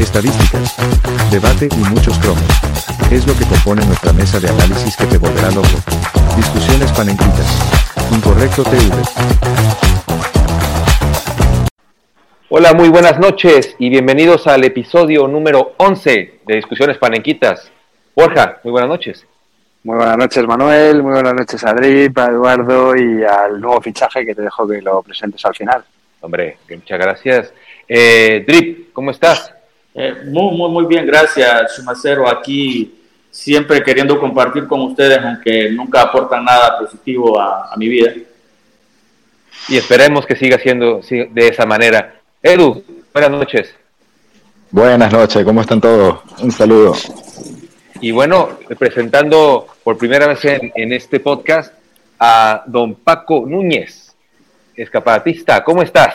estadísticas, debate y muchos cromos. Es lo que compone nuestra mesa de análisis que te volverá loco. Discusiones panenquitas. Incorrecto TV. Hola, muy buenas noches y bienvenidos al episodio número 11 de Discusiones Panenquitas. Borja, muy buenas noches. Muy buenas noches, Manuel. Muy buenas noches a Drip, a Eduardo y al nuevo fichaje que te dejo que lo presentes al final. Hombre, muchas gracias. Eh, Drip, ¿cómo estás? Eh, muy, muy, muy bien, gracias, Sumacero. Aquí siempre queriendo compartir con ustedes, aunque nunca aportan nada positivo a, a mi vida. Y esperemos que siga siendo de esa manera. Edu, buenas noches. Buenas noches, ¿cómo están todos? Un saludo. Y bueno, presentando por primera vez en, en este podcast a don Paco Núñez, escapatista. ¿Cómo estás?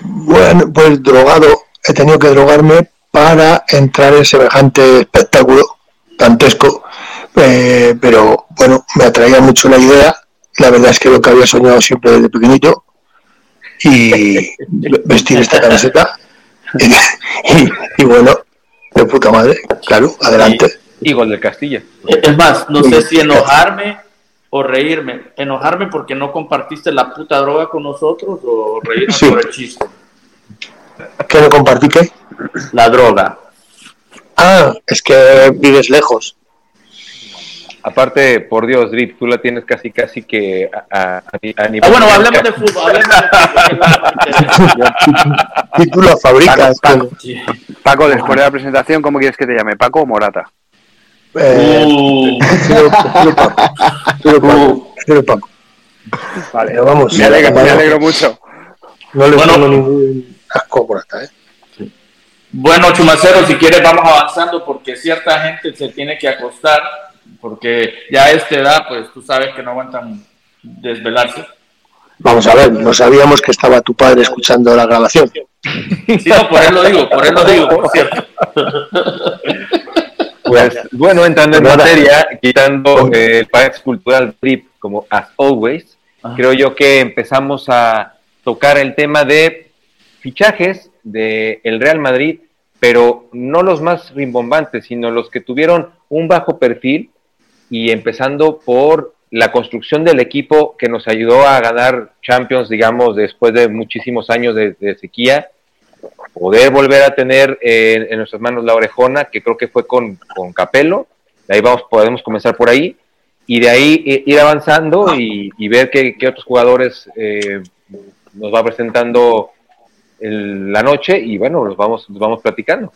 Bueno, pues drogado. He tenido que drogarme para entrar en semejante espectáculo dantesco. Eh, pero bueno, me atraía mucho la idea. La verdad es que lo que había soñado siempre desde pequeñito y vestir esta camiseta. y, y, bueno, de puta madre, claro, adelante. Y, y gol del Castilla. Es más, no sé si enojarme o reírme. Enojarme porque no compartiste la puta droga con nosotros o reírme sí. por el chiste. ¿Qué no compartí qué? La droga. Ah, es que vives lejos. Aparte, por Dios, Drip, tú la tienes casi, casi que a, a, a nivel. Ah, bueno, hablemos de fútbol. Hablemos de y tú lo fabricas. Paco, Paco, Paco, después de la presentación, ¿cómo quieres que te llame? ¿Paco o Morata? Eh, uh. Paco. Paco. Paco. Vale, vamos. me, alegro, me alegro mucho. No le Bueno. pongo ningún asco por acá, ¿eh? Bueno, Chumacero, si quieres vamos avanzando porque cierta gente se tiene que acostar porque ya a esta edad, pues tú sabes que no aguantan desvelarse. Vamos a ver, no sabíamos que estaba tu padre escuchando la grabación. Sí, no, por él lo digo, por él lo digo, por cierto. Pues bueno, entrando en materia, quitando eh, el país cultural Drip como as always, Ajá. creo yo que empezamos a tocar el tema de fichajes del el Real Madrid, pero no los más rimbombantes, sino los que tuvieron un bajo perfil y empezando por la construcción del equipo que nos ayudó a ganar Champions, digamos, después de muchísimos años de, de sequía, poder volver a tener eh, en nuestras manos la orejona, que creo que fue con, con Capello, de ahí vamos, podemos comenzar por ahí, y de ahí eh, ir avanzando y, y ver qué, qué otros jugadores eh, nos va presentando el- la noche, y bueno, los vamos, los vamos platicando.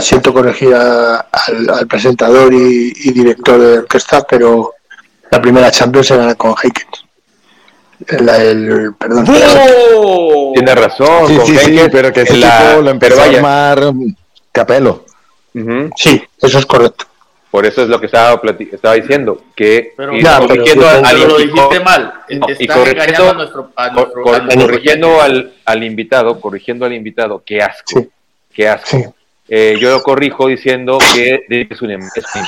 Siento corregir a- al, al presentador y, y director de orquesta, pero la primera Champions gana con Heikens. El, el- perdón. ¡Oh! Tiene razón, Sí, con sí, pero que ese en la- lo empezó a ujú, Sí, eso es correcto. Por eso es lo que estaba, plati- estaba diciendo, que Pero- y Ya, pero corrigiendo sí, al- Pero al lo dijiste mal. No, y corrigiendo- engañando a nuestro, a Cor- nuestro, cor- a nuestro corrigiendo al, al invitado, corrigiendo al invitado, qué asco, Sí. qué asco. Sí. Eh, yo lo corrijo diciendo que Drip es un, imbécil.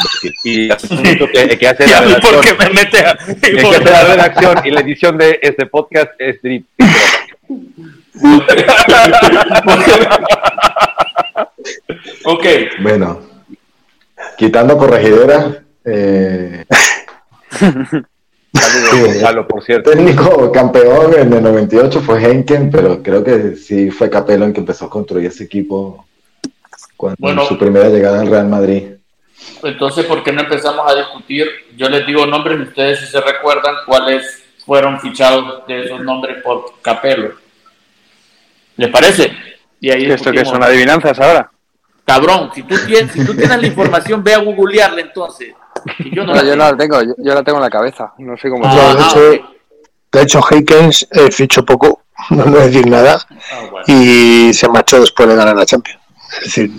Y que, que hace la Ya, ¿y ¿Por redacción, qué me mete a.? que hace la redacción y la edición de este podcast es Drip. ok. Bueno, quitando corregidera, eh, Saludos, Gonzalo, por cierto. técnico campeón en el 98 fue Henken, pero creo que sí fue Capelo en que empezó a construir ese equipo cuando Bueno. su primera llegada al Real Madrid. Entonces, ¿por qué no empezamos a discutir? Yo les digo nombres y ustedes si se recuerdan cuáles fueron fichados de esos nombres por Capello. ¿Les parece? Y ahí ¿Esto que son adivinanzas ahora? Cabrón, si tú, tienes, si tú tienes la información, ve a googlearla entonces. Y yo no, No, la yo no tengo. la tengo, yo, yo la tengo en la cabeza. No sé cómo. Ah, Yo, de, ah, hecho, ok. de hecho, eh, fichó poco, no voy a decir nada, Ah, bueno. y se marchó después de ganar la Champions. Es decir,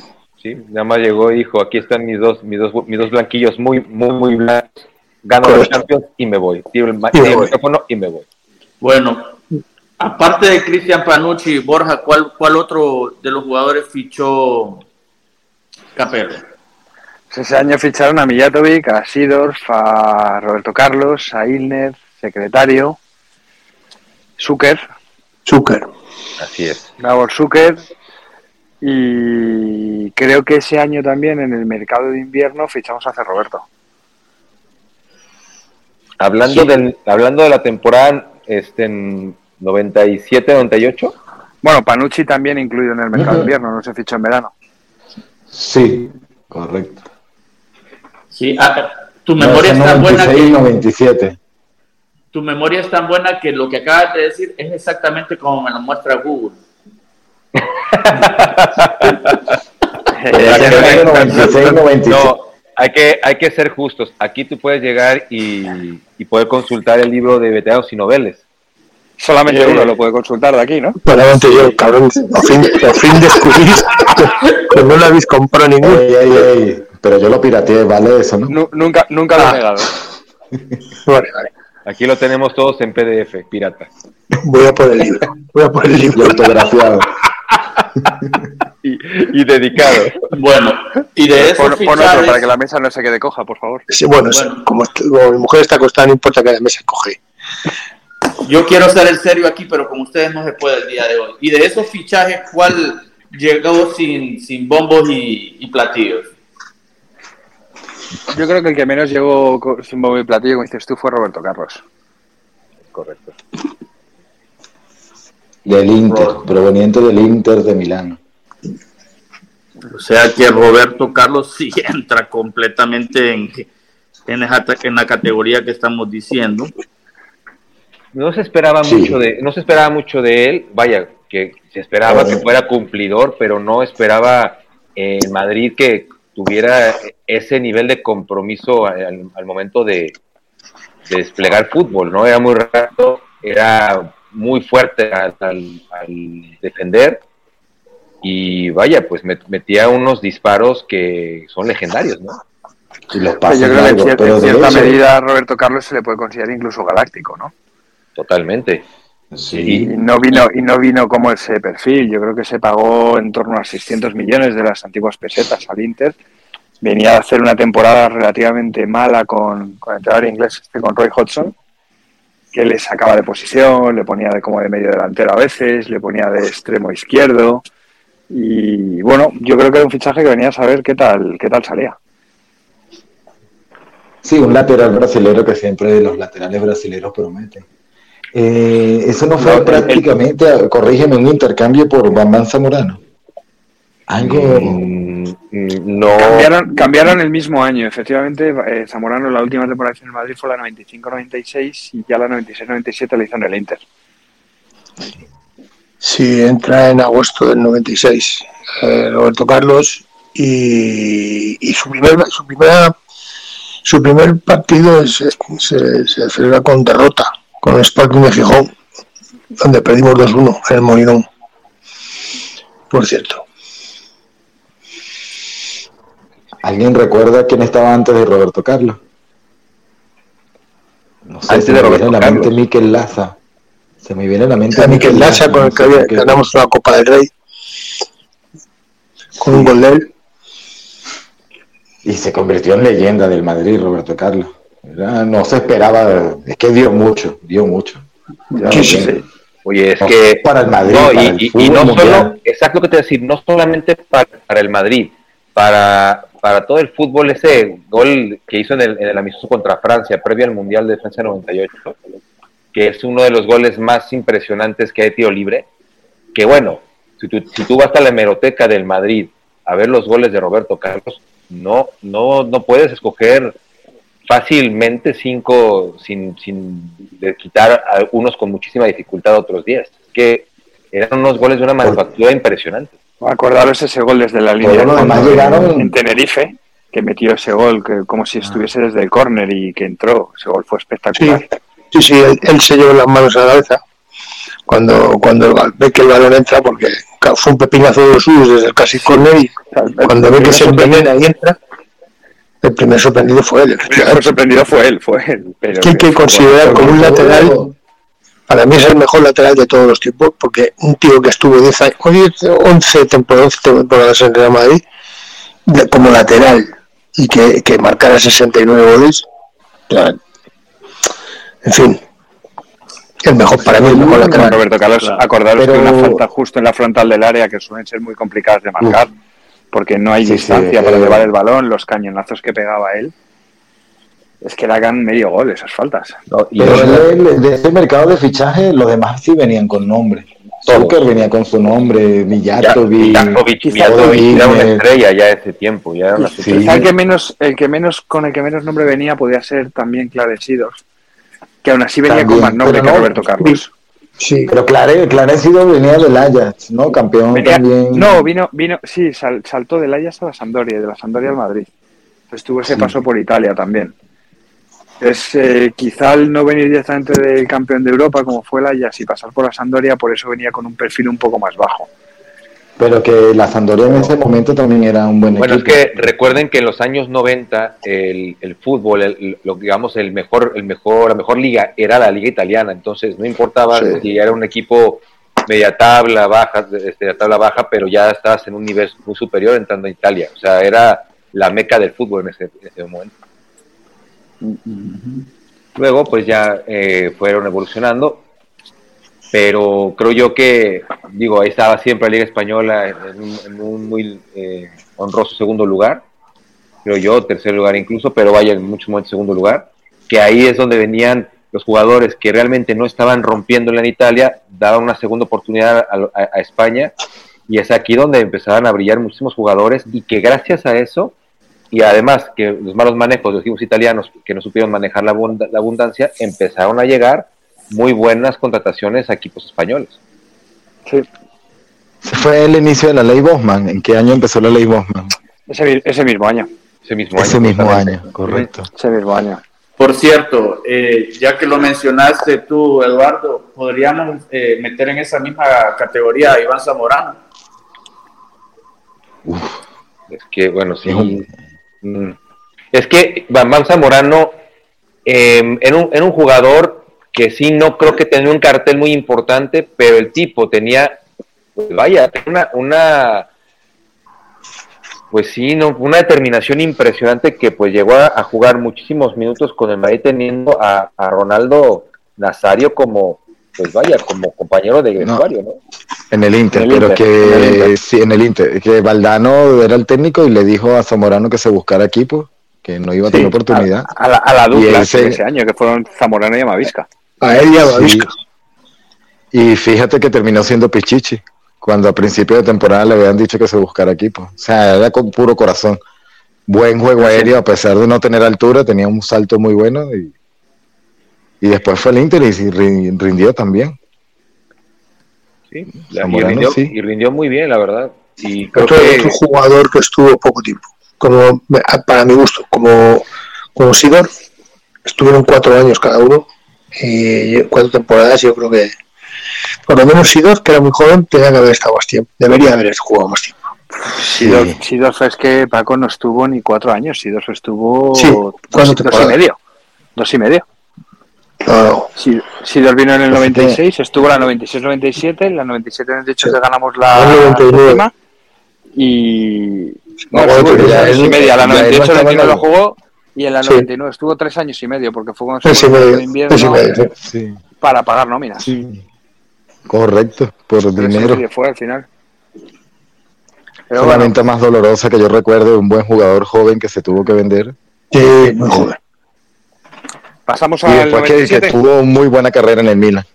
Sí, nada más llegó y dijo, aquí están mis dos, mis dos, mis dos blanquillos muy, muy, muy blancos. Gano la Correcto. Champions y me voy. Tiro el, ma- Y me tiro el voy. micrófono y me voy. Bueno, aparte de Cristian Panucci y Borja, ¿cuál, ¿cuál otro de los jugadores fichó Capello? Ese año ficharon a Mijatovic, a Sidorf, a Roberto Carlos, a Ilner, secretario, Zucker, Zucker. Así es. Davor Zucker, Y creo que ese año también en el mercado de invierno fichamos a C. Roberto. Hablando, Sí. del, hablando de la temporada este, en 97-98, Bueno, Panucci también incluido en el mercado de invierno, no se fichó en verano. Sí, correcto. Sí, ah, tu No, memoria es tan buena 96, que 97. tu memoria es tan buena que lo que acabas de decir es exactamente como me lo muestra Google. Ese año 96, 97. no, hay que, hay que ser justos. Aquí tú puedes llegar y, y poder consultar el libro de veteranos y noveles. Solamente Eh, uno lo puede consultar de aquí, ¿no? Solamente yo, cabrón, por fin, fin descubrís que no lo habéis comprado ninguno. Ey, ey, ey. Pero yo lo pirateé, vale eso, ¿no? Nu- nunca nunca lo Ah. he negado. Vale, vale. Aquí lo tenemos todos en PDF, pirata. Voy a por el libro. Voy a por el Y libro. autografiado. Y, y dedicado. Bueno, y de esos Pon, pon otro para que la mesa no se quede coja, por favor. Sí, bueno, sí, como, como mi mujer está acostada, no importa que la mesa coge. Yo quiero ser el serio aquí, pero con ustedes no se puede el día de hoy. Y de esos fichajes, ¿cuál llegó sin, sin bombos y, y platillos? Yo creo que el que menos llegó sin bombo y platillo, como dices tú, fue Roberto Carlos. Correcto. Del Inter, proveniente del Inter de Milán. O sea que Roberto Carlos sí entra completamente en, en, esa- en la categoría que estamos diciendo. No se esperaba Sí. mucho de, no se esperaba mucho de él, vaya, que se esperaba que fuera cumplidor, pero no esperaba en Madrid que tuviera ese nivel de compromiso al, al momento de, de desplegar fútbol, ¿no? Era muy rápido, era muy fuerte al, al- al defender y vaya, pues met- metía unos disparos que son legendarios, ¿no? Y los Yo creo que en, largos, cier- pero en cierta medida a Roberto Carlos se le puede considerar incluso galáctico, ¿no? Totalmente. Y Sí, no vino y no vino como ese perfil. Yo creo que se pagó en torno a 600 millones de las antiguas pesetas al Inter. Venía a hacer una temporada relativamente mala con, con el entrenador inglés, este, con Roy Hodgson, que le sacaba de posición, le ponía de, como de medio delantero a veces, le ponía de extremo izquierdo. Y bueno, yo creo que era un fichaje que venía a saber qué tal, qué tal salía. Sí, un lateral brasilero que siempre los laterales brasileros prometen. Eh, eso no fue No, el- prácticamente, corrígeme, un intercambio por Bambán Zamorano. Algo. Mm, no. Cambiaron, cambiaron el mismo año, efectivamente. eh, Zamorano, la última temporada en el Madrid fue la 95-96 y ya la 96-97 la hizo en el Inter. Sí, entra en agosto del 96 eh, Roberto Carlos y, y su primer su primera su primer partido es- se, se celebra con derrota con el Sporting de Gijón donde perdimos 2-1 en el Molinón por cierto ¿Alguien recuerda quién estaba antes de Roberto Carlos? No sé, Antes se de me Roberto viene a la mente Carlos. Miquel Laza. Se me viene a la mente a Miquel Laza con el no que sé había- ganamos una Copa del Rey con un gol de él Y se convirtió en leyenda del Madrid, Roberto Carlos. No se esperaba, es que dio mucho, dio mucho. Oye, es No, que para el Madrid, no, para y, el no mundial. solo, exacto lo que te decir, no solamente para, para el Madrid, para, para todo el fútbol, ese gol que hizo en el, en el amistoso contra Francia, previo al Mundial de Francia 98, que es uno de los goles más impresionantes que hay tiro libre, que bueno, si tú, si tú vas a la hemeroteca del Madrid a ver los goles de Roberto Carlos, no, no, no puedes escoger fácilmente cinco sin, sin de quitar a unos con muchísima dificultad a otros días. Es que eran unos goles de una manufactura impresionante. Acordaros ese gol desde la línea fondo además llegaron- en, en Tenerife, que metió ese gol que, como si estuviese desde el córner y que entró. Ese gol fue espectacular. Sí, sí, él, él se llevó las manos a la cabeza cuando, cuando ve que el balón entra, porque fue un pepinazo de los suyos desde el casi corner y cuando ve que se envenena y entra, el primer sorprendido fue él. El primer sorprendido fue él, fue él. Pero Que hay que considerar como un lateral, para mí es el mejor lateral de todos los tiempos, porque un tío que estuvo 10 años, o 10, 11 temporadas, 11 temporadas en Real Madrid, de- como lateral, y que, que marcara 69 goles, o sea, en fin, El mejor, para mí, el mejor lateral. Roberto Carlos, Claro. acordaros Pero- que una falta justo en la frontal del área que suelen ser muy complicadas de marcar, porque no hay Sí, distancia sí, para eh. llevar el balón, los cañonazos que pegaba él. Es que le hagan medio gol esas faltas. No, y Pero él, de ese mercado de fichaje, los demás sí venían con nombre. Todos. Zucker venía con su nombre, quizá Mijatovic era una estrella ya ese tiempo, ya era una Sí. Quizá el que menos, el que menos, con el que menos nombre venía podía ser también Clarecidos, que aún así venía También, con más nombre que. Roberto Carlos. Sí, Pero Clare, Clarecido venía del Ajax, ¿no? Campeón Venía- también. no, vino, vino, sí, sal- saltó del Ajax a la Sampdoria y de la Sampdoria al Madrid. Entonces tuvo ese Sí. paso por Italia también. Es eh, quizá al no venir directamente del campeón de Europa, como fue el Ajax, y pasar por la Sampdoria, por eso venía con un perfil un poco más bajo. Pero que la Sampdoria en ese momento también era un buen Bueno, es equipo. que recuerden que en los años 90 el, el fútbol, el- lo digamos el mejor, el mejor, la mejor liga era la liga italiana, entonces no importaba Sí. si era un equipo media tabla, baja, este, tabla baja, pero ya estabas en un nivel muy superior entrando a Italia, o sea, era la meca del fútbol en ese, en ese momento. Luego, pues ya eh, fueron evolucionando, pero creo yo que, digo, ahí estaba siempre la Liga Española en un, en un muy eh, honroso segundo lugar, creo yo, tercer lugar incluso, pero vaya en mucho más segundo lugar, que ahí es donde venían los jugadores que realmente no estaban rompiéndola en Italia, daban una segunda oportunidad a, España, y es aquí donde empezaban a brillar muchísimos jugadores, y que gracias a eso, y además que los malos manejos de los equipos italianos que no supieron manejar la abundancia, empezaron a llegar muy buenas contrataciones a equipos españoles. Sí, Ese fue el inicio de la ley Bosman. ¿En qué año empezó la ley Bosman? ese, ese mismo año. Ese mismo Ese año. mismo justamente. año, correcto. Ese mismo año. Por cierto, eh, ya que lo mencionaste tú, Eduardo, podríamos eh, meter en esa misma categoría a Iván Zamorano. Es que, bueno, sí. Es Mm. Es que Bambam Zamorano eh, era, un, era un jugador que sí no creo que tenía un cartel muy importante, pero el tipo tenía, pues vaya, una, una pues sí, no, una determinación impresionante que pues llegó a, a jugar muchísimos minutos con el Madrid teniendo a, a Ronaldo Nazario como, pues vaya, como compañero de vestuario, ¿no? En el Inter, En el pero Inter, que en el Inter. sí, en el Inter, que Valdano era el técnico y le dijo a Zamorano que se buscara equipo, que no iba a tener Sí, oportunidad. A, a la, a la dupla ese- ese año, que fueron Zamorano y Amavisca. A él y a Sí. Y fíjate que terminó siendo Pichichi, cuando a principio de temporada le habían dicho que se buscara equipo. O sea, era con puro corazón. Buen juego aéreo, a pesar de no tener altura, tenía un salto muy bueno y, y después fue el Inter y rindió tambiy Sí, la- y, Zamorano, rindió, sí. y rindió muy bien, la verdad. Y creo Otro, que otro jugador que estuvo poco tiempo, como para mi gusto, como, como Sidor, estuvieron cuatro años cada uno y cuatro temporadas. Yo creo que, por lo menos Sidor, que era muy joven, tenía que haber estado más tiempo, debería haber jugado más tiempo. Sidor, Sidor es que Paco no estuvo ni cuatro años, Sidor estuvo Sí, dos, dos y medio. Dos y medio. No, no, Si- Sidor vino en el Pues es que- 96, estuvo en la 96-97, en la 97-98 ya ganamos la En el 99. última y No, bueno, años él- y media, la ya él no 98-99 estaba lo jugó y en la Sí. 99 estuvo tres años y medio porque fue cuando y se el invierno y medio, sí. Sí, para pagar nóminas. correcto, por y dinero. medio fue al final. Fue Pero la bueno, venta más dolorosa que yo recuerdo de un buen jugador joven que se tuvo que vender. Sí, muy joven. pasamos Y al después que, que 97. tuvo muy buena carrera en el Milan.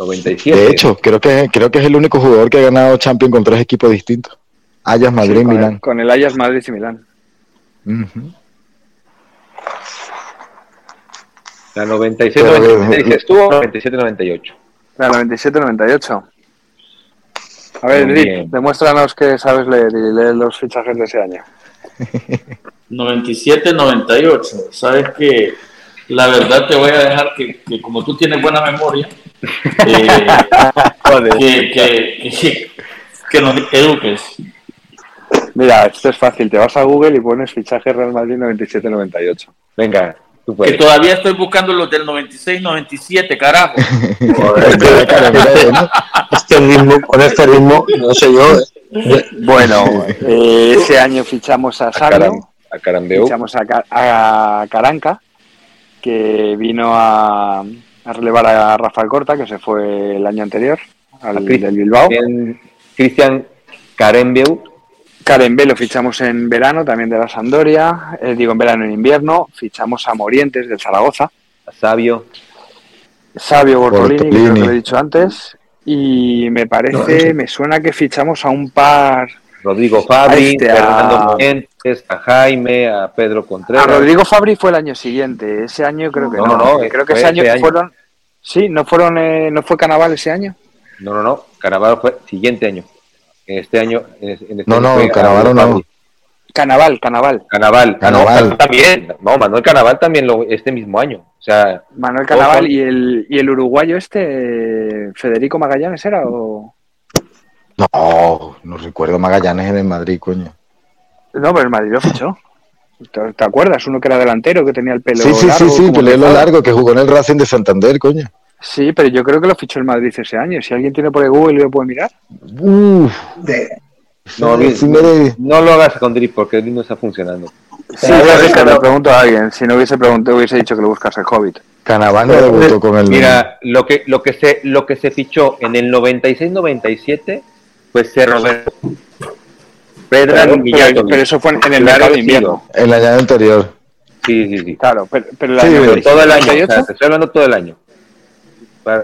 97. De hecho, creo que, creo que es el único jugador que ha ganado Champions con tres equipos distintos. Ajax, Madrid Sí, y con, Milán. el, con el Ajax Madrid y Milán. La 96, Pero, 96 eh, estuvo, 97, 98. La 97-98. A ver, bien. demuéstranos que sabes leer y lee los fichajes de ese año. 97-98. Sabes que la verdad te voy a dejar que, que como tú tienes buena memoria, eh, que, que, que, que nos eduques. Mira, esto es fácil. Te vas a Google y pones fichaje Real Madrid 97-98. Venga, tú Que puedes. todavía estoy buscando los del 96-97, carajo. Este ritmo, con este ritmo, no sé yo. eh. Bueno, eh, ese año fichamos a A, Sabio, Caram- a Carambeu. fichamos a, Ca- a Caranca, que vino a, a relevar a Rafael Corta, que se fue el año anterior, al del Bilbao. Bien, Cristian Karembeu, Karen B lo fichamos en verano, también de la Sampdoria, eh, digo en verano en invierno, fichamos a Morientes del Zaragoza, a Sabio, Sabio Bortolini, que creo Bortolini. que lo he dicho antes, y me parece, me suena que fichamos a un par, Rodrigo Fabri, este, a- Fernando Morientes, a Jaime, a Pedro a Contreras. Rodrigo Fabri fue el año siguiente, ese año creo que No, no, no, creo que ese año, este año. fueron, sí, no fueron, eh, no fue Carnaval ese año. No, no, no. Carnaval fue siguiente año. Este año. En, en este No, año no, Rodrigo no. Fabri. Carnaval, Carnaval. Carnaval. Carnaval. No, también. No, Manuel Carnaval también lo, este mismo año. O sea, Manuel son- y el, y el uruguayo este, Federico Magallanes era o... No, no recuerdo Magallanes en el Madrid, coño. No, pero el Madrid lo fichó. ¿Te, te acuerdas? Uno que era delantero, que tenía el pelo Sí, sí, largo. sí, sí, como pelo largo, que jugó en el Racing de Santander, coño. Sí, pero yo creo que lo fichó el Madrid ese año. Si alguien tiene por ahí Google lo puede mirar. Uf, De, no, sí, Luis, sí me de- no lo hagas con Drip porque Drip no está funcionando. Sí, Pero, es que pero- le pregunto a alguien. Si no hubiese preguntado, hubiese dicho que lo buscas el Hobbit. Canaván no debutó con el Mira, lo que, lo que se, lo que se fichó en el 96-97 fue ser Roberto. Pedran Pero, Mijatovic. pero eso fue en el Claro mercado de invierno. el año anterior. Sí, sí, sí. Claro, pero, pero el Sí, año pero todo el año, o 98, sea, te estoy hablando todo el año.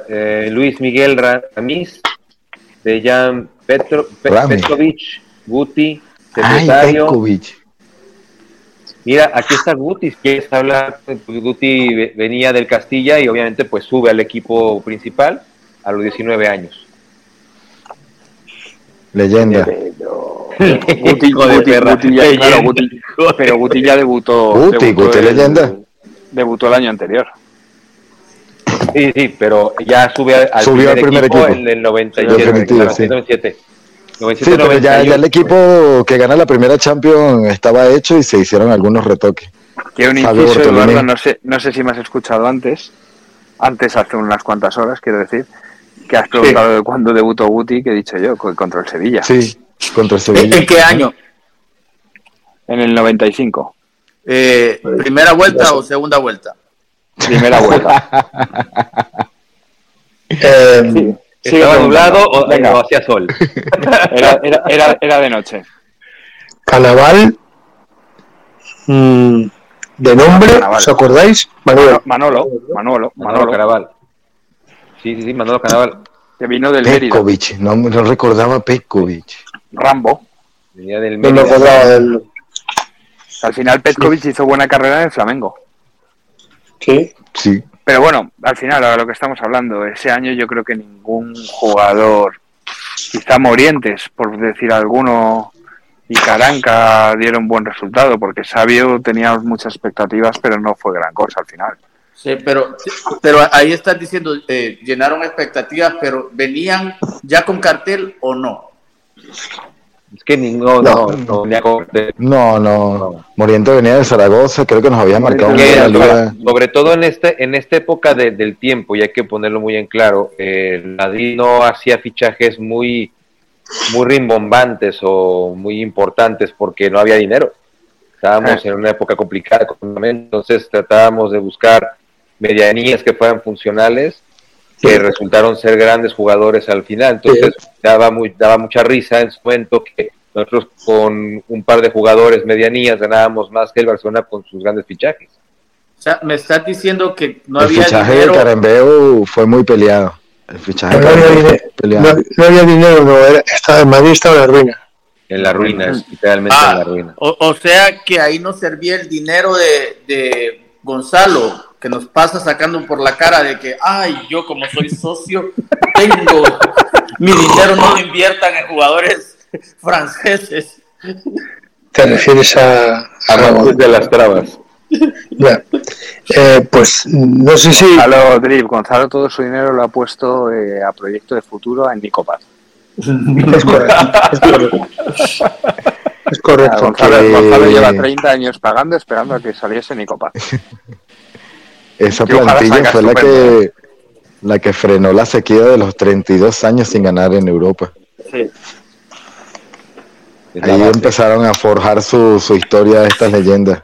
Eh, Luis Miguel Ramis, Dejan Petro, Pe- Ramis. Petrovic, Guti, secretario. Petkovic. Mira, aquí está Guti, quieres hablar, pues, Guti ve- venía del Castilla y obviamente pues sube al equipo principal a los 19 años. Leyenda. Pero Guti, Guti, ya, Leyenda. claro, Guti- pero Guti ya debutó. Guti, debutó Guti el- leyenda. Debutó el año anterior. Sí, sí, pero ya sube al, Subió al primer equipo. en el 97. Definitivo, claro, sí. 97. Sí, 97, pero ya, 98. ya el equipo que gana la primera Champions estaba hecho y se hicieron algunos retoques. Que un inciso. Eduardo, no sé, no sé si me has escuchado antes, antes hace unas cuantas horas, quiero decir, que has preguntado de cuándo debutó Guti, que he dicho yo, co- contra el Sevilla, Sí, contra el ¿En, Sevilla. en qué año? en el 95, Eh, ¿Primera vuelta o segunda vuelta? Primera vuelta. eh, Sí, ¿Estaba nublado o, Venga, o hacía sol? era, era, era, era de noche. Carnaval, mm, de nombre. ¿os acordáis? Manuel. Manolo, Manolo, Manolo Manolo, Caraval. Sí, sí, sí, Manolo Caraval. que vino del Mérida, Petkovic, no, no recordaba Petkovic. Rambo. Venía del No del. Al final Petkovic hizo buena carrera en el Flamengo. Sí. Sí, Pero bueno, al final, a lo que estamos hablando, ese año yo creo que ningún jugador, quizá Morientes, por decir alguno, y Caranca dieron buen resultado, porque Sabio teníamos muchas expectativas, pero no fue gran cosa al final. Sí, pero, pero ahí estás diciendo, eh, llenaron expectativas, pero ¿venían ya con cartel o no? Es que ni- no, no, no, no, no. Moriente venía de Zaragoza, creo que nos había marcado una liga. sobre todo en este en esta época de- del tiempo y hay que ponerlo muy en claro eh, el Madrid no hacía fichajes muy muy rimbombantes o muy importantes porque no había dinero. Estábamos en una época complicada entonces tratábamos de buscar medianías que fueran funcionales que resultaron ser grandes jugadores al final entonces daba muy daba mucha risa en su momento que nosotros con un par de jugadores medianías ganábamos más que el Barcelona con sus grandes fichajes O sea, me estás diciendo que no el había fichaje dinero. de Carembeu fue muy peleado. El fichaje No había, dinero, peleado. no, no había dinero, no, era, estaba, en Madrid estaba en la ruina. En la ruina, es literalmente Ah, en la ruina. o, o sea que ahí no servía el dinero de, de Gonzalo, que nos pasa sacando por la cara de que, ay, yo como soy socio, tengo mi dinero, no lo inviertan en jugadores franceses. ¿Te refieres a, a de las trabas. Ya. Eh, pues no sé si. Gonzalo Drip, Gonzalo todo su dinero lo ha puesto eh, a proyecto de futuro en Nicopat. Es correcto. Es correcto. Es correcto. Gonzalo, que- Gonzalo lleva 30 años pagando esperando a que saliese Nicopat. Esa Que plantilla fue la que, la que frenó la sequía de los 32 años sin ganar en Europa. La Ahí empezaron a forjar su, su historia estas leyendas.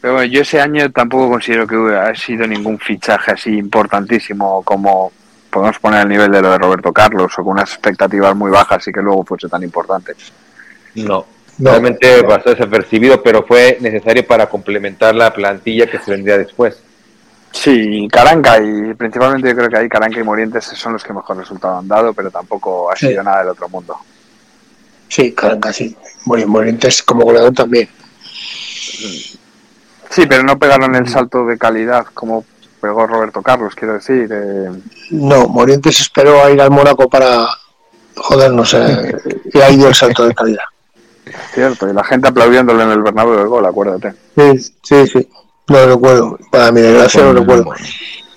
Pero bueno, yo ese año tampoco considero que hubiera sido ningún fichaje así importantísimo como podemos poner al nivel de lo de Roberto Carlos o con unas expectativas muy bajas y que luego fuese tan importante. No, No. realmente pasó desapercibido, pero fue necesario para complementar la plantilla que se vendría después. Sí, Caranca y principalmente yo creo que ahí Caranca y Morientes son los que mejor resultado han dado, pero tampoco ha Sí. sido nada del otro mundo. Sí, Caranga, sí. Mori- Morientes como goleador también. Sí, pero no pegaron el salto de calidad como pegó Roberto Carlos, quiero decir. eh, No, Morientes esperó a ir al Mónaco para. Joder, no sé. Y ahí dio el salto de calidad. Cierto, y la gente aplaudiéndole en el Bernabéu el gol, acuérdate. Sí, sí, sí. No lo recuerdo. Para mi desgracia no lo recuerdo.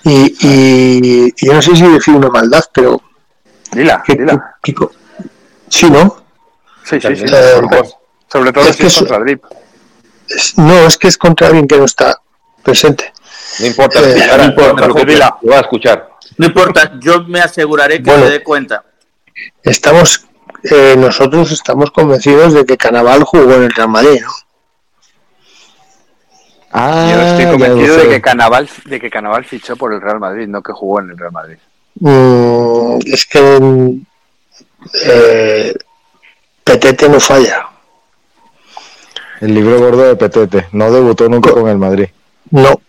Y, y, y yo no sé si decir una maldad, pero. Dila, ¿qué- dila. qué sí, ¿no? Sí, sí, sí. Eh, sobre todo- es si que es contra Drip. Es- no, es que es contra alguien que no está presente. No importa, Eh, ahora, no importa, lo va a escuchar. No importa, yo me aseguraré que Bueno. se dé cuenta. Estamos. Eh, nosotros estamos convencidos de que Canaval jugó en el Real Madrid, ¿no? Ah, Yo estoy convencido de que, Canaval, de que Canaval fichó por el Real Madrid, no que jugó en el Real Madrid. Mm, es que eh, Petete no falla. El libro gordo de Petete. No debutó nunca con el Madrid. No,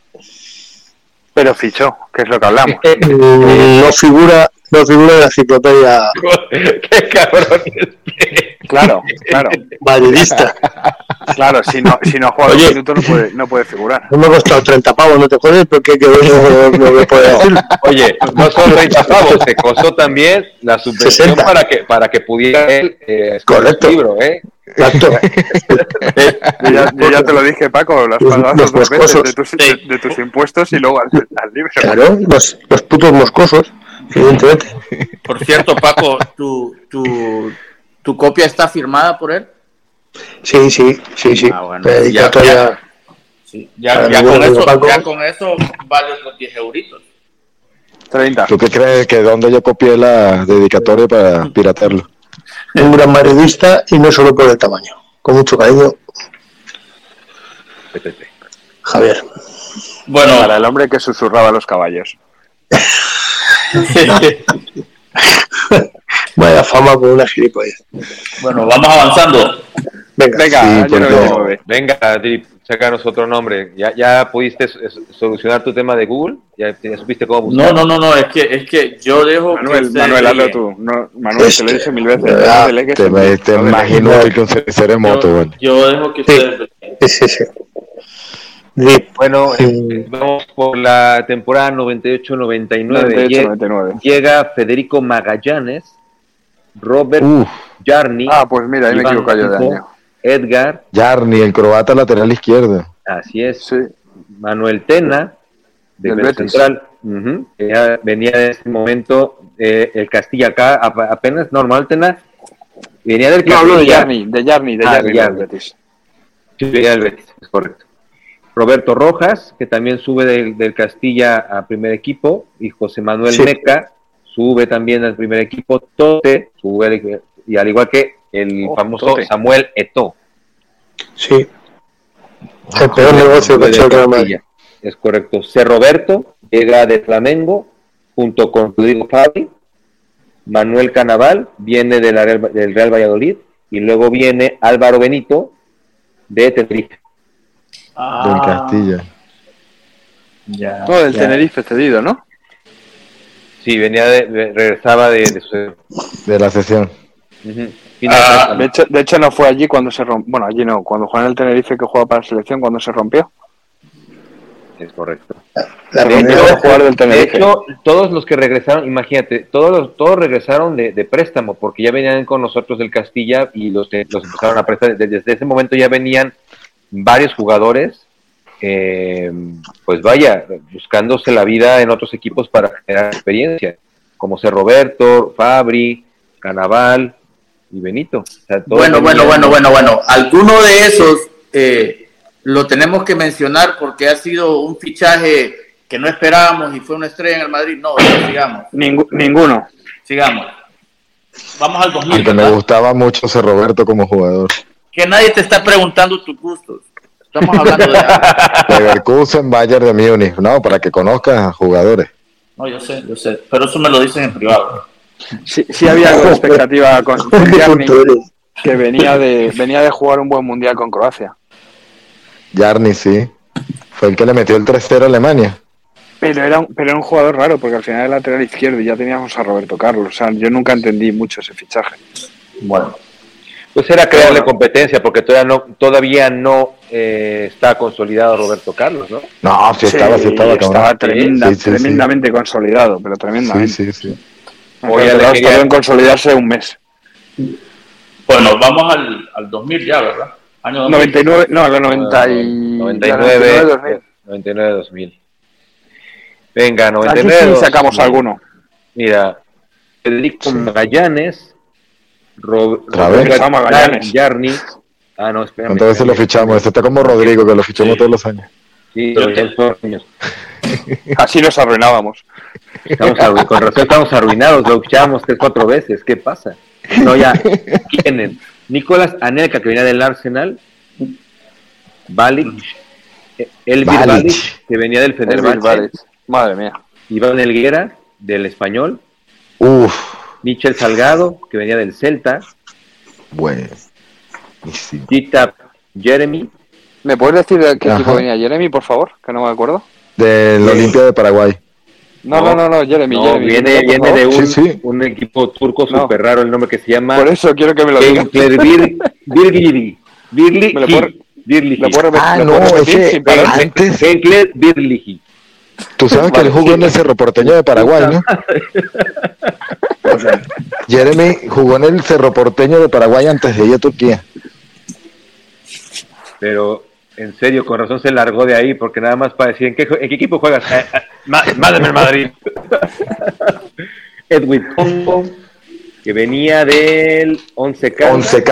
Pero fichó, que es lo que hablamos. mm, no figura, no figura en la enciclopedia Qué cabrón. Claro, claro, madridista. claro. Si no, si no juega Oye. dos minutos no puede, no puede figurar. No me ha costado 30 pavos, no te jodes, porque que no, no me puede decir. Oye, no solo 30 pavos, te costó también la subvención 60. para que para que pudiera él eh, escribir Correcto. su libro, ¿eh? Exacto. Yo ya, yo ya te lo dije, Paco, las Los- pagadas los dos veces moscosos. de tus, de, de tus impuestos y luego al, al libro. Claro, los, los putos moscosos, evidentemente. Por cierto, Paco, ¿tu, tu, tu copia está firmada por él? Sí, sí, sí, sí. Ah, bueno. Dedicatoria- Ya, ya. Sí, ya, Para ya mi con eso, Paco. ya con eso vale los 10 euritos. 30. ¿Tú qué crees que dónde yo copié la dedicatoria para piratearlo? Un gran madridista y no solo por el tamaño. Con mucho cariño, Javier. Bueno, Para el hombre que susurraba a los caballos. Vaya fama con una gilipollez. bueno, vamos avanzando. Venga, Venga, Sí, porque- 99. Venga, Drip, sácanos otro nombre. ¿Ya, ya pudiste solucionar tu tema de Google? ¿Ya, ya supiste cómo buscar? No, no, no, no, es que, es que yo dejo que Manuel, ustedes Manuel, hazlo tú. No, Manuel, te lo he dicho mil veces. Te te no más delegues. inútil que un ceremoto, Yo, bueno. yo dejo que ustedes sí, sí, sí. Drip, Bueno, Sí. eh, vamos por la temporada 98-99. 98, Llega, 99. llega Federico Magallanes, Robert Uf, Jarni, Ah, pues mira, ahí me Iván equivoco yo de Fico, año. Edgar, Jarni, el croata lateral izquierdo. así es, Sí, Manuel Tena, de Del. Central, ya venía de ese momento eh, el Castilla acá, ap- apenas normal Tena, venía del No, hablo de Castilla, Yarni, de Yarni, de Ah, del Yarni. Betis. Sí, venía del Betis, es correcto. Roberto Rojas, que también sube del, del Castilla a primer equipo, y José Manuel Sí. Meca sube también al primer equipo, Tote, sube, y al igual que el Oh, famoso Tote. Samuel Eto'o. sí. El peor negocio que ha hecho el Real Madrid. Castilla. Es correcto. C. Roberto llega de Flamengo junto con Rodrigo Fabi. Manuel Canaval viene de la Real- del Real Valladolid. Y luego viene Álvaro Benito de Tenerife. Ah, Del Castilla. Ya, Todo el ya. Tenerife cedido, ¿no? Sí, venía de, de- regresaba de, de su. De la sesión. Ah, De hecho, de hecho no fue allí cuando se rompió. Bueno, allí no, cuando jugó en el Tenerife que jugaba para la selección, cuando se rompió. es correcto. La De hecho, del De todos los que regresaron, imagínate, todos los, todos regresaron de, de préstamo, porque ya venían con nosotros del Castilla y los, que- los empezaron a prestar. Desde, desde ese momento ya venían varios jugadores, eh, pues vaya, buscándose la vida en otros equipos para generar experiencia, como ser Roberto, Fabri, Canaval y Benito. O sea, todos Bueno, bueno, bueno, bueno, bueno. Alguno de esos eh, lo tenemos que mencionar porque ha sido un fichaje que no esperábamos y fue una estrella en el Madrid. No, sigamos, Ningú- ninguno. sigamos. Vamos al 2000, Aunque me gustaba mucho ese Roberto como jugador. Que nadie te está preguntando tus gustos. Estamos hablando de. Leverkusen, Bayern de Múnich. No, para que conozcas a jugadores. No, yo sé, yo sé. Pero eso me lo dicen en privado. Sí, sí había algo de expectativa con ¿Qué Jarni, punto eres? que venía de, venía de jugar un buen mundial con Croacia. Jarni, sí. Fue el que le metió el 3-0 a Alemania. Pero era, un, pero era un jugador raro, porque al final era lateral izquierdo y ya teníamos a Roberto Carlos. O sea, yo nunca entendí mucho ese fichaje. Bueno. Pues era crearle competencia, porque todavía no, todavía no eh, está consolidado Roberto Carlos, ¿no? No, sí estaba, sí estaba, cabrón. estaba tremenda- Sí, sí, sí. tremendamente consolidado, pero Sí, tremendamente. sí, sí. O ya le quería- en consolidarse un mes. Bueno, vamos al, al 2000 ya, ¿verdad? Año 2000. 99, no, la 90 y... 99, 2000. 99, 2000. Venga, Aquí 99. sí sacamos 2000. alguno. Mira, Federico Magallanes, Ro- Otra vez. Roberto Magallanes. Yarni. Ah, no, espérame. ¿Cuántas veces lo fichamos? Este está como Rodrigo, que lo fichamos todos los años. Sí, pero ya son años. Así nos arruinábamos. Estamos arru- con razón estamos arruinados, lo fichábamos tres, cuatro veces. ¿Qué pasa? No, ya. ¿Quiénes? Nicolás Anelka, que venía del Arsenal. Balic. Elvir Balic. Balic, que venía del Fenerbahce. Madre mía. Iván Elguera, del Español. Uf, Michel Salgado, que venía del Celta. bueno. Tita Jeremy. ¿Me puedes decir de qué Ajá. equipo venía Jeremy, por favor? Que no me acuerdo. Del Olimpia de Paraguay. No, No. no, no, Jeremy. No, Jeremy, viene, de un, Sí, sí. un equipo turco No. súper raro, el nombre que se llama Por eso quiero que me lo digas. Enkler Bir- Birligi. Birligi. ¿Me lo puedo- Birligi. ¿Lo puedo repetir? Ah, ¿Lo no, ese- antes-. Tú sabes que él jugó en el Cerro Porteño de Paraguay, ¿no? Jeremy jugó en el Cerro Porteño de Paraguay antes de ir a Turquía. Pero en serio, con razón se largó de ahí, porque nada más para decir, ¿en qué, jue- en qué equipo juegas? Eh, eh, má- mándame el Madrid. Edwin Pombo, que venía del Once Caldas. Once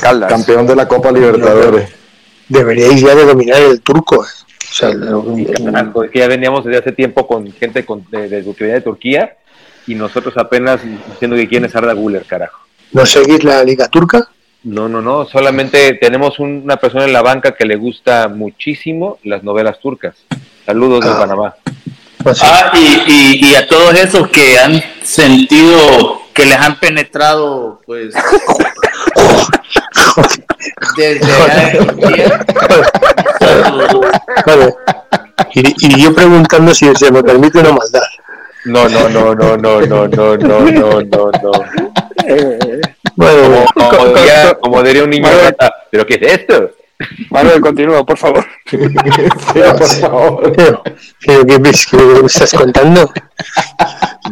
Caldas, campeón de la Copa Libertadores. Deberíais ya de dominar el turco. O sea, lo- Carajo, es que ya veníamos desde hace tiempo con gente con- de, de, que venía de Turquía y nosotros apenas diciendo que quién es Arda Güler, carajo. ¿no seguís la liga turca? No, no, no, solamente tenemos un- una persona en la banca que le gusta muchísimo las novelas turcas. Saludos de Ah. Panamá. Pues sí. Ah, y, y, y a todos esos que han sentido que les han penetrado, pues. desde. Vale. Y, y yo preguntando si se me permite una maldad. No, no, no, no, no, no, no, no, no, no, no. Bueno, Como, como diría, como diría un niño Manuel. rata, ¿pero qué es esto? Manuel, continúa, por favor. por favor. pero, pero ¿qué, me estás contando?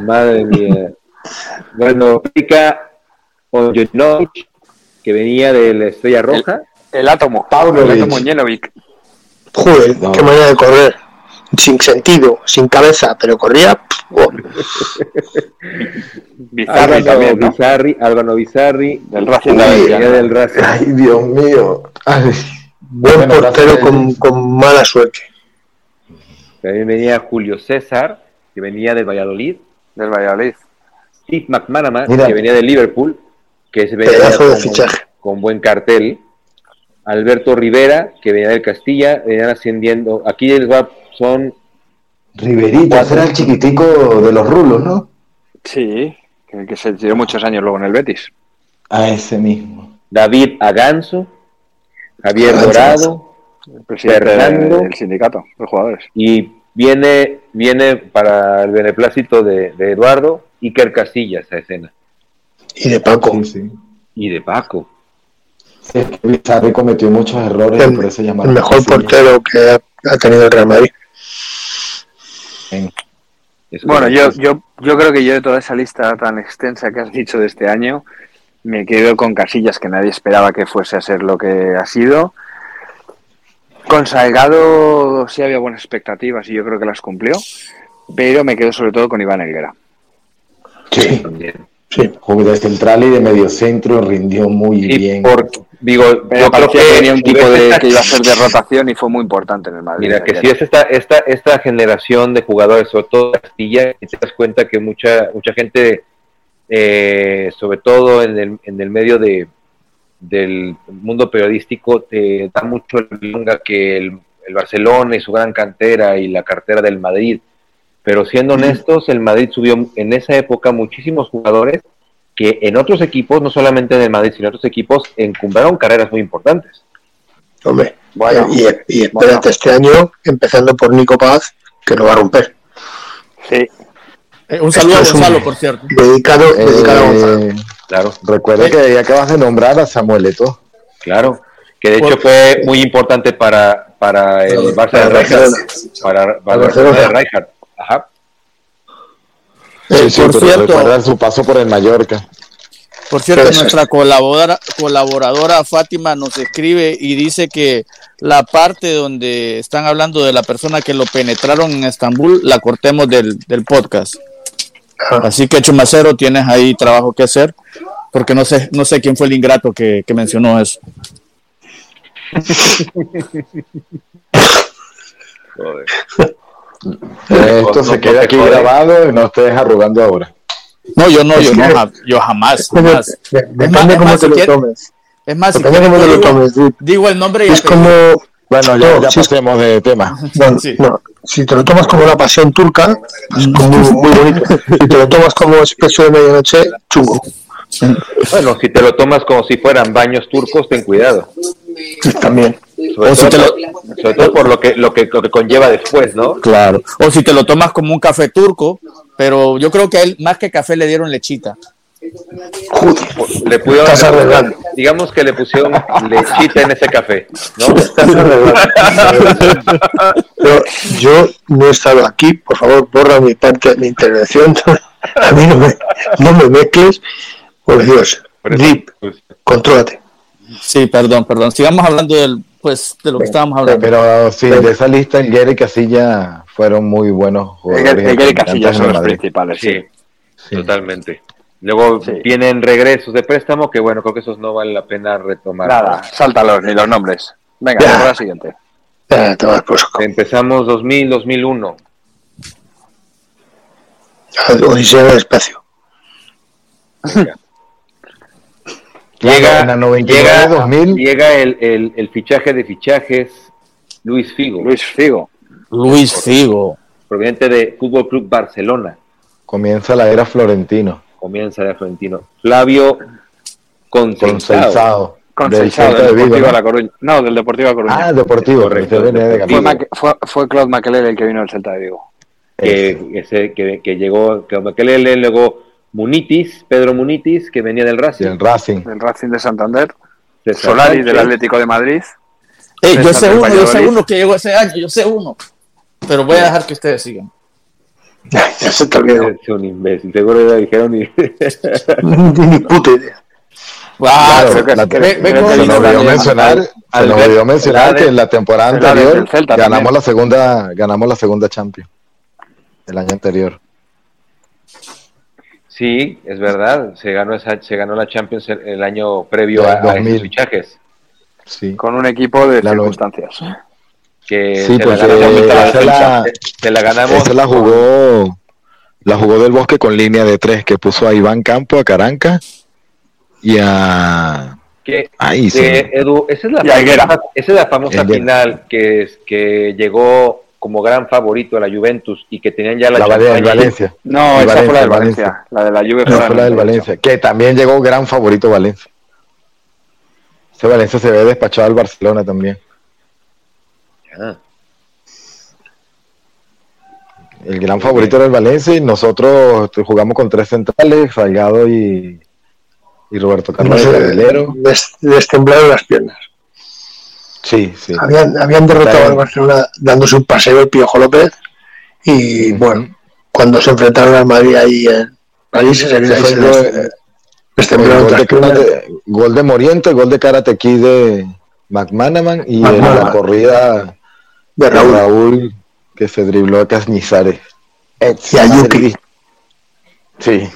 Madre mía. Bueno, Pika Ojenovic, que venía de la Estrella Roja. El átomo. Paunovic. El átomo Jenovic. Joder, No. qué manera de correr. Sin sentido, sin cabeza, pero corría. oh. Bizarri Álvaro también, ¿no? Bizarri, Álvaro Bizarri, Del Racing Avellaneda. del Racing. Ay, Dios mío. Ay. Buen Bueno, portero con, con mala suerte. También venía Julio César, que venía del Valladolid. Del Valladolid. Steve McManaman, Mira. que venía de Liverpool, que se venía Pedazo de con, fichaje. con buen cartel. Alberto Rivera, que venía del Castilla, venían ascendiendo. Aquí el va- son Riverita, era el chiquitico de los rulos, ¿no? Sí, que, que se tiró muchos años luego en el Betis. A ese mismo. David Aganzo, Javier Aganzo. Dorado, El presidente Fernando. del sindicato de jugadores. y viene, viene para el beneplácito de, de Eduardo, Iker Casillas a escena. Y de Paco. Sí, sí. Y de Paco. Sí, es que Bizarri cometió muchos errores y El, por eso llamaron el mejor Casillas. portero que ha, ha tenido el Real Madrid. Bueno, yo, yo, yo creo que yo de toda esa lista tan extensa que has dicho de este año, me quedo con Casillas, que nadie esperaba que fuese a ser lo que ha sido. Con Salgado sí había buenas expectativas y yo creo que las cumplió, pero me quedo sobre todo con Iván Helguera. Sí, También. Sí. jugó de central y de medio centro, rindió muy bien. por- digo, yo creo que tenía un tipo de que iba a ser de rotación y fue muy importante en el Madrid. Mira, que si es esta, esta, esta generación de jugadores, sobre todo Castilla, y te das cuenta que mucha, mucha gente, eh, sobre todo en el, en el medio de, del mundo periodístico te da mucho el que el, el Barcelona y su gran cantera y la cartera del Madrid. Pero siendo honestos, el Madrid subió en esa época muchísimos jugadores que en otros equipos, no solamente en el Madrid, sino en otros equipos, encumbraron carreras muy importantes. Hombre, bueno, y, y espérate este año, empezando por Nico Paz, que lo va a romper. Sí. Eh, un saludo a un- Gonzalo, por cierto. Dedicado, dedicado a Gonzalo. Eh, Claro, recuerda que ya acabas de nombrar a Samuel Eto'o. claro. Que de hecho fue muy importante para, para el Barça de Rijkaard. Barcelona. Para, para el Barcelona de. Rijkaard. Ajá. Eh, Sí, por pero cierto, su paso por el Mallorca. Por cierto, Puede ser. nuestra colaboradora, colaboradora Fátima nos escribe y dice que la parte donde están hablando de la persona que lo penetraron en Estambul la cortemos del, del podcast. Ah, Así que Chumacero, tienes ahí trabajo que hacer, porque no sé, no sé quién fue el ingrato que, que mencionó eso. Joder. Esto No, se no queda aquí grabado y no estés arrugando ahora. No, yo no, yo no, yo jamás, jamás. de- Es más- Depende es cómo más, te lo quiere- tomes. Es más, si Depende quieres, cómo te lo digo, tomes. Di- digo el nombre y Es como. Bueno, ya, No, ya pasemos de tema. No, Sí. no, si te lo tomas como la pasión turca, es muy, muy bonito. Si te lo tomas como expreso de medianoche, chungo. Bueno, si te lo tomas como si fueran baños turcos, ten cuidado. También. Sobre, O si todo, te lo- por, sobre todo por lo que, lo, que, lo que conlleva después, ¿no? Claro. O si te lo tomas como un café turco, pero yo creo que a él más que café le dieron lechita. Le pudieron, Estás arreglando. digamos que le pusieron lechita en ese café, ¿no? Pero yo no he estado aquí, por favor, borra mi parte de mi intervención. A mí no me, no me mezcles. Por Dios, Rip, pues, contrólate. Sí, perdón, perdón. Sigamos hablando del, pues, de lo que estábamos hablando. Pero sí, de esa lista, el Guerre y Casilla fueron muy buenos jugadores. Eger y Casillas importantes son los principales, sí. totalmente. Luego Sí. vienen regresos de préstamo, que bueno, creo que esos no vale la pena retomar. Nada, sáltalos, ni los nombres. Venga, Ya. vamos a la siguiente. Empezamos 2000, 2001. Odisea del espacio. Venga. Llega en la 99, llega, 2000. llega el, el, el fichaje de fichajes Luis Figo, Luis Figo. Luis Figo. proveniente de Fútbol Club Barcelona. Comienza la era Florentino. Comienza de Florentino. Flavio Con Conceição. Seizao. Con del del de Vigo, Deportivo ¿no? La Coruña. No, del Deportivo de La Coruña. Ah, Deportivo. Correcto, de Deportivo. fue. Mac- fue, fue Claude Makelele el que vino del Celta de Vigo. que, que, se- que, que llegó, que Makelele, luego Munitis, Pedro Munitis, que venía del Racing. el Racing. Del Racing de Santander. César Solari Sánchez, del Atlético de Madrid. Eh, yo sé del uno, yo sé uno que llegó ese año, yo sé uno. Pero voy a dejar que ustedes sigan. Ya, ya se te olvidó. Es un imbécil, seguro le dijeron y... Ni puta idea. Claro, que- ve- ve Se nos olvidó Daniel. mencionar, se nos Albert- olvidó mencionar Celades- que en la temporada anterior del Celta ganamos también. la segunda, ganamos la segunda Champions. El año anterior. Sí, es verdad, se ganó esa, se ganó la Champions el, el año previo a, a esos 2000. fichajes. Sí. Con un equipo de La circunstancias. Que Sí, se, porque la ganamos, esa la- se la ganamos Esa la jugó, la jugó del Bosque con línea de tres, que puso a Iván Campo, a Caranca y a... que, Ahí sí. Edu, esa es la Y famosa, esa es la famosa final que, que llegó como gran favorito a la Juventus y que tenían ya la, La champaña. Valencia. No, El esa fue la del Valencia, Valencia. La de la Juve No, fue la del 98. Valencia, que también llegó gran favorito Valencia. Ese Valencia se ve despachado al Barcelona también. Ah, El gran favorito era el Valencia y nosotros jugamos con tres centrales, Salgado y, y Roberto No Carlos sé, de Carrilero. les, les temblaron las piernas. Sí, sí. Habían, habían derrotado Claro. al Barcelona dándose un paseo el Piojo López y bueno, cuando se enfrentaron al Madrid ahí en París, se, les, temblaron gol, de gol de Moriente, gol de Karate Kid de McManaman y en la corrida de de Raúl. Que se dribló a Cañizares. Y a Yuki. Sí.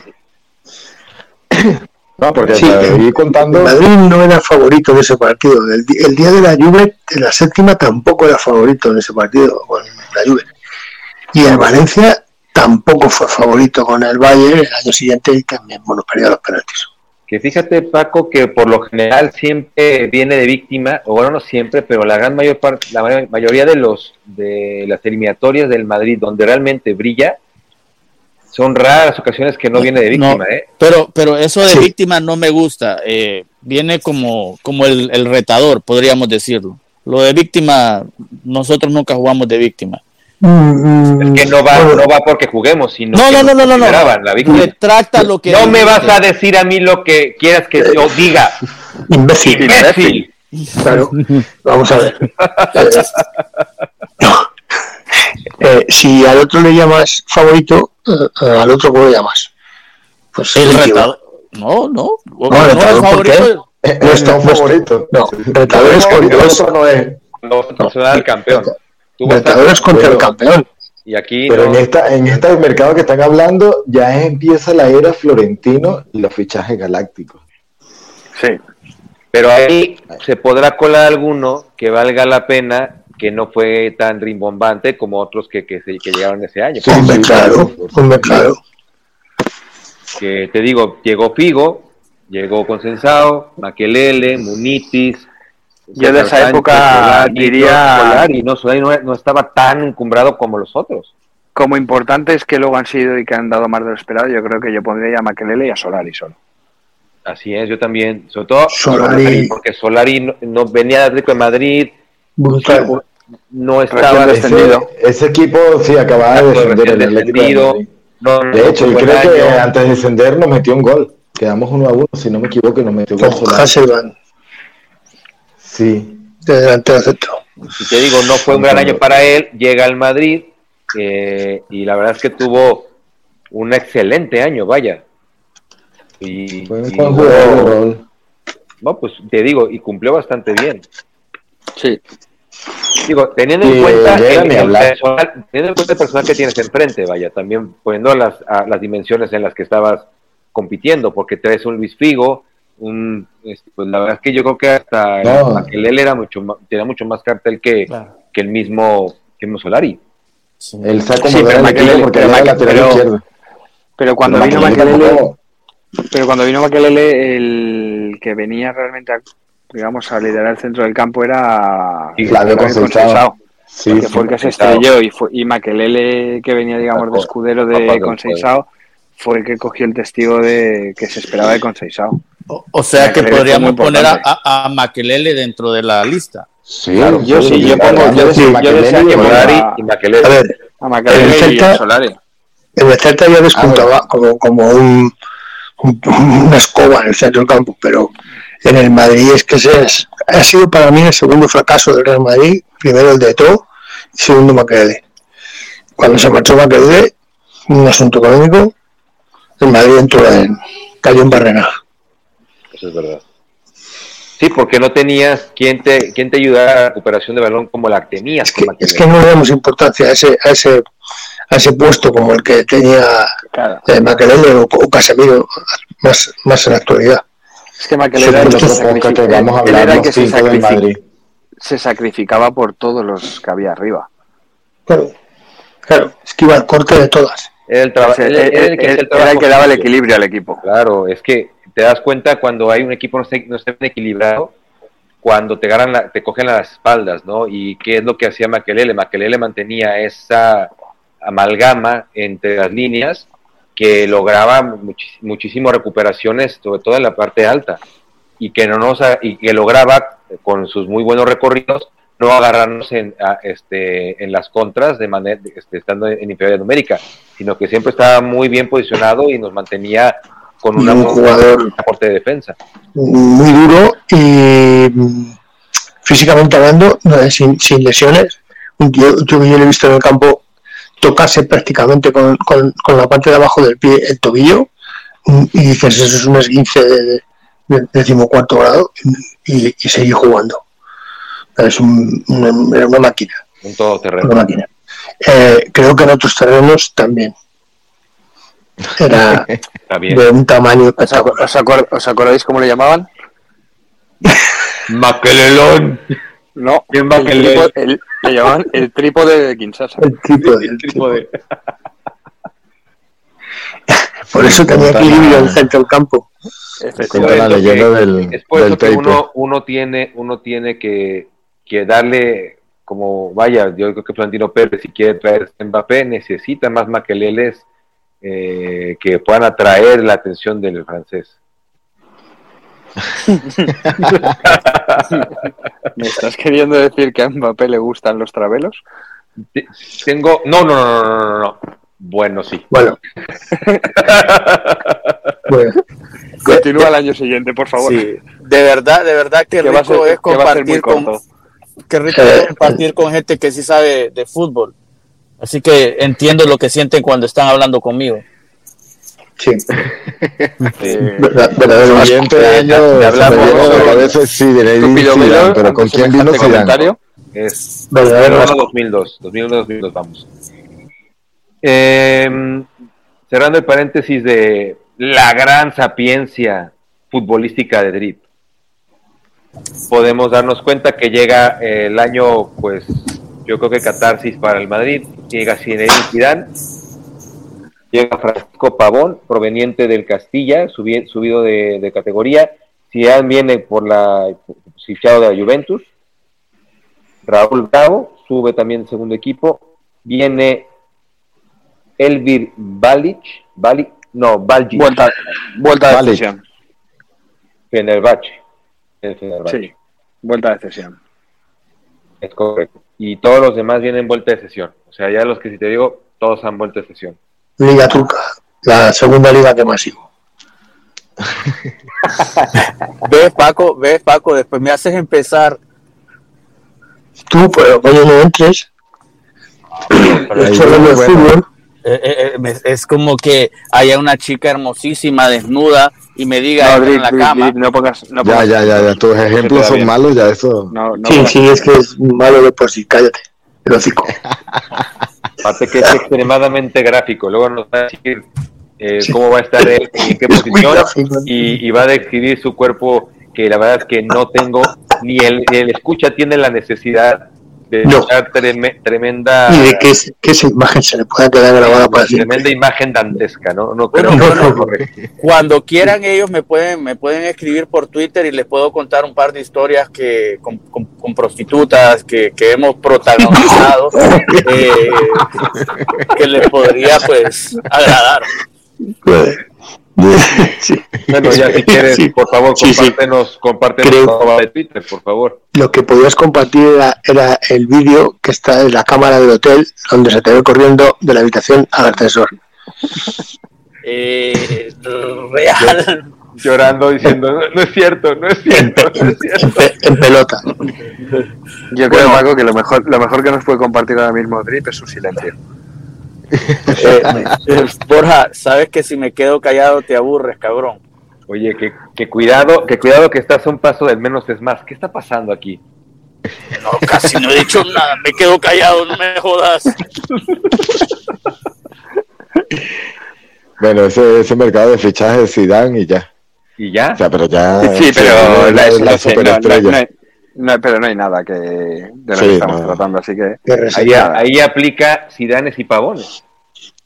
No, porque Sí, te contando. Madrid no era favorito de ese partido. El, el día de la Juve, en la séptima, tampoco era favorito en ese partido con la Juve. Y el Valencia tampoco fue favorito con el Bayern el año siguiente y también, bueno, perdió los penaltis. Que fíjate, Paco, que por lo general siempre viene de víctima, o bueno, no siempre, pero la gran mayor parte, la ma- mayoría de los de las eliminatorias del Madrid donde realmente brilla, son raras ocasiones que no viene de víctima, No, ¿eh? Pero, pero eso de Sí. víctima no me gusta. eh, viene como, como el, el retador, podríamos decirlo. Lo de víctima, nosotros nunca jugamos de víctima. Mm, Es que no va, bueno, no va porque juguemos, sino No, que no, no, no, no, no. la víctima. Retracta lo que No me vas a decir a mí lo que quieras que yo diga. Imbécil. Imbécil. Claro, vamos a ver. No. Eh, si al otro le llamas favorito, eh, eh, al otro ¿cómo le llamas? Pues El retador. No, no. No, retador, el ¿por qué? favorito. Eh, No está- no no está- favorito. No, retador es contra, el otro no es. No, al campeón. Retador es contra el campeón. Y aquí Pero no. en esta, en este mercado que están hablando, ya empieza la era Florentino y los fichajes galácticos. Sí. Pero ahí se podrá colar alguno que valga la pena, que no fue tan rimbombante como otros que, que, se- que llegaron ese año. Sí, sí, claro, claro. Que te digo, llegó Figo, llegó Consensado, Maquelele, Munitis. Yo de esa Sánchez, época Solari, diría- Solari, no, Solari no, no estaba tan encumbrado como los otros. Como importantes que luego han sido y que han dado más de lo esperado, yo creo que yo pondría a Makelele y a Solari solo. Así es, yo también, sobre todo Solari. porque Solari no, no venía de Atlético de Madrid, Brutal. No estaba descendido. Ese, ese equipo sí acababa de descender el de descendido. Madrid. no, no, De hecho, yo creo que antes de descender nos metió un gol. Quedamos uno a uno, si no me equivoco, y nos metió un gol. Hasselbank Sí. de delantero centro. Y te digo, no fue un gran año para él, llega al Madrid eh, y la verdad es que tuvo un excelente año, vaya. Y, Fue un y buen jugador no, pues te digo, y cumplió bastante bien. Sí. Digo, teniendo en cuenta el, el personal, teniendo en cuenta el personal que tienes enfrente, vaya, también poniendo las, a- las dimensiones en las que estabas compitiendo, porque traes un Luis Figo, un, este, pues la verdad es que yo creo que hasta No. Makelele era mucho más, tenía mucho más cartel que, Claro. que el mismo, que el mismo Solari. Él Sí, pero el equipo porque pero era pero- izquierdo. Pero cuando Pero vino tampoco- pero cuando vino Makelele, el que venía realmente a, digamos, a liderar el centro del campo era Sí, Flavio Conceição. Sí, fue el que se estrelló y, fue, y Makelele, que venía, digamos, de escudero de del Conceição, fue el que cogió el testigo de que se esperaba de Conceição. O, o sea que podríamos poner a, a, a Makelele dentro de la lista. Sí, Claro, yo sí, yo pongo- yo sí, yo decía y que Solari a- y ver, A Makelele El y Celta- Solari. el Celta ya despuntaba como, como un, un- una escoba en el centro del campo, pero en el Madrid es que es, ha sido para mí el segundo fracaso del Real Madrid, primero el de To y segundo Makelele. Cuando se marchó Makelele, un asunto económico, el Madrid entró en, cayó en barrena. Eso es verdad. Sí, porque no tenías quien te, quien te ayudara a la recuperación de balón como la tenías Es que, es que no le damos importancia a ese, a ese, a ese puesto como el que tenía Claro. eh, o, o Casemiro más, más en la actualidad. Es que Makelele Sí, era el el que, otro que sacrific- vamos a él hablar era el los que se, sacrific- Madrid. se sacrificaba por todos los que había arriba. Claro, claro, es que iba al corte de todas. Era el, era el que era el trabajo que daba el equilibrio al equipo. Claro, es que te das cuenta cuando hay un equipo no esté, no esté bien equilibrado, cuando te agarran la- te cogen las espaldas, ¿no? Y qué es lo que hacía Makelele. Makelele mantenía esa amalgama entre las líneas que lograba muchis- muchísimas recuperaciones, sobre todo en la parte alta, y que no nos y que lograba con sus muy buenos recorridos no agarrarnos en, a- este, en las contras de manera este, estando en inferioridad numérica, sino que siempre estaba muy bien posicionado y nos mantenía con una un jugador aporte de defensa. muy duro y mm, físicamente hablando, sin, sin lesiones. Tío que yo le he visto en el campo tocarse prácticamente con, con- con la parte de abajo del pie el tobillo mm, y dices, eso es un esguince de, de- de decimocuarto grado y, y seguir jugando. Es un- una, era una máquina, Un todoterreno. una máquina. Eh, creo que en otros terrenos también. Era de un tamaño ¿Os, acu- os acordáis cómo le llamaban? Maquelelón. No, ¿Quién el trípode- el- le llamaban el trípode de Kinshasa. El trípode, el trípode. Por eso tenía equilibrio el centro del campo. Cuenta la Por eso leyenda que- del, es por del eso que uno, uno tiene, uno tiene que, que darle como, vaya, yo creo que Florentino Pérez, si quiere traer Mbappé, necesita más maqueleles eh, que puedan atraer la atención del francés. ¿Me estás queriendo decir que a Mbappé le gustan los travelos? Te- Tengo, no, no, no, no, no, no, no. Bueno, sí. Bueno, bueno, Continúa el año siguiente, por favor. Sí, de verdad, de verdad que Que va a rico ser- es compartir con, qué rico es compartir con gente que sí sabe de fútbol. Así que entiendo lo que sienten cuando están hablando conmigo. sí, Eh, siguiente año hablamos a la Zinedine estúpido Zidane, Melo, pero ¿con quién vino comentario. Es Verdadero 2001, asco. 2002, 2001, 2002, vamos. Eh, cerrando el paréntesis de la gran sapiencia futbolística de Drip, podemos darnos cuenta que llega el año, pues, yo creo que catarsis para el Madrid, llega Zinedine Zidane, llega Francisco Pavón, proveniente del Castilla, subi- subido de, de categoría, Zidane viene por la fichado de la Juventus, Raúl Bravo sube también segundo equipo. Viene Elvir Balic, Balic, no, Baljic, Vuelta, vuelta de cesión. Fenerbahce. Sí, vuelta de cesión. es correcto. Y todos los demás vienen vuelta de sesión. O sea, ya los que si te digo, todos han vuelto de sesión. Liga Turca, la segunda liga que más sigo. ¿Ves, Paco? ¿Ves, Paco? Después me haces empezar. Tú, pero coño, no entres. Hablando de bueno. fútbol. Eh, eh, eh, es como que haya una chica hermosísima, desnuda, y me diga No, en la cama. Drip, no pongas. No Ya, pongas- ya, ya, ya. Tus ejemplos son malos, ya eso. No, no Sí, pongas- sí, es que es malo de por sí, cállate. El hocico. Aparte que es extremadamente gráfico. Luego nos va a decir eh, cómo va a estar él, en qué posición y, y va a describir su cuerpo que la verdad es que no tengo, ni el, ni el escucha tiene la necesidad de No. treme- tremenda, Y de que, es- que esa imagen se le pueda quedar grabada para siempre. tremenda imagen dantesca, ¿no? No creo Bueno, sea correcto. Cuando quieran ellos me pueden me pueden escribir por Twitter y les puedo contar un par de historias que con, con- con prostitutas que, que hemos protagonizado eh, que les podría pues agradar. Sí. Bueno, ya si quieres, Sí. por favor, Sí, sí. compártenos, compártenos Creo- de Twitter, por favor. Lo que podías compartir era, era el vídeo que está en la cámara del hotel donde se te ve corriendo de la habitación al ascensor. Eh, real. Llorando, diciendo, no, no es cierto, no es cierto, no es En, cierto. pe- en pelota. Yo creo, Paco, que lo mejor, lo mejor que nos puede compartir ahora mismo Drip es su silencio. Eh, eh, Borja, sabes que si me quedo callado te aburres, cabrón. Oye, que, que cuidado, que cuidado que estás a un paso del menos es más. ¿Qué está pasando aquí? No, casi no he dicho nada, me quedo callado, no me jodas. Bueno, ese, ese mercado de fichajes de Zidane y ya. ¿Y ya? O sea, pero ya. Sí, pero la, la, la, la- no, superestrella. no- no hay- no- pero no hay nada que de lo Sí, que estamos no. tratando, así que Ahí, aplica Sidanes y Pavones.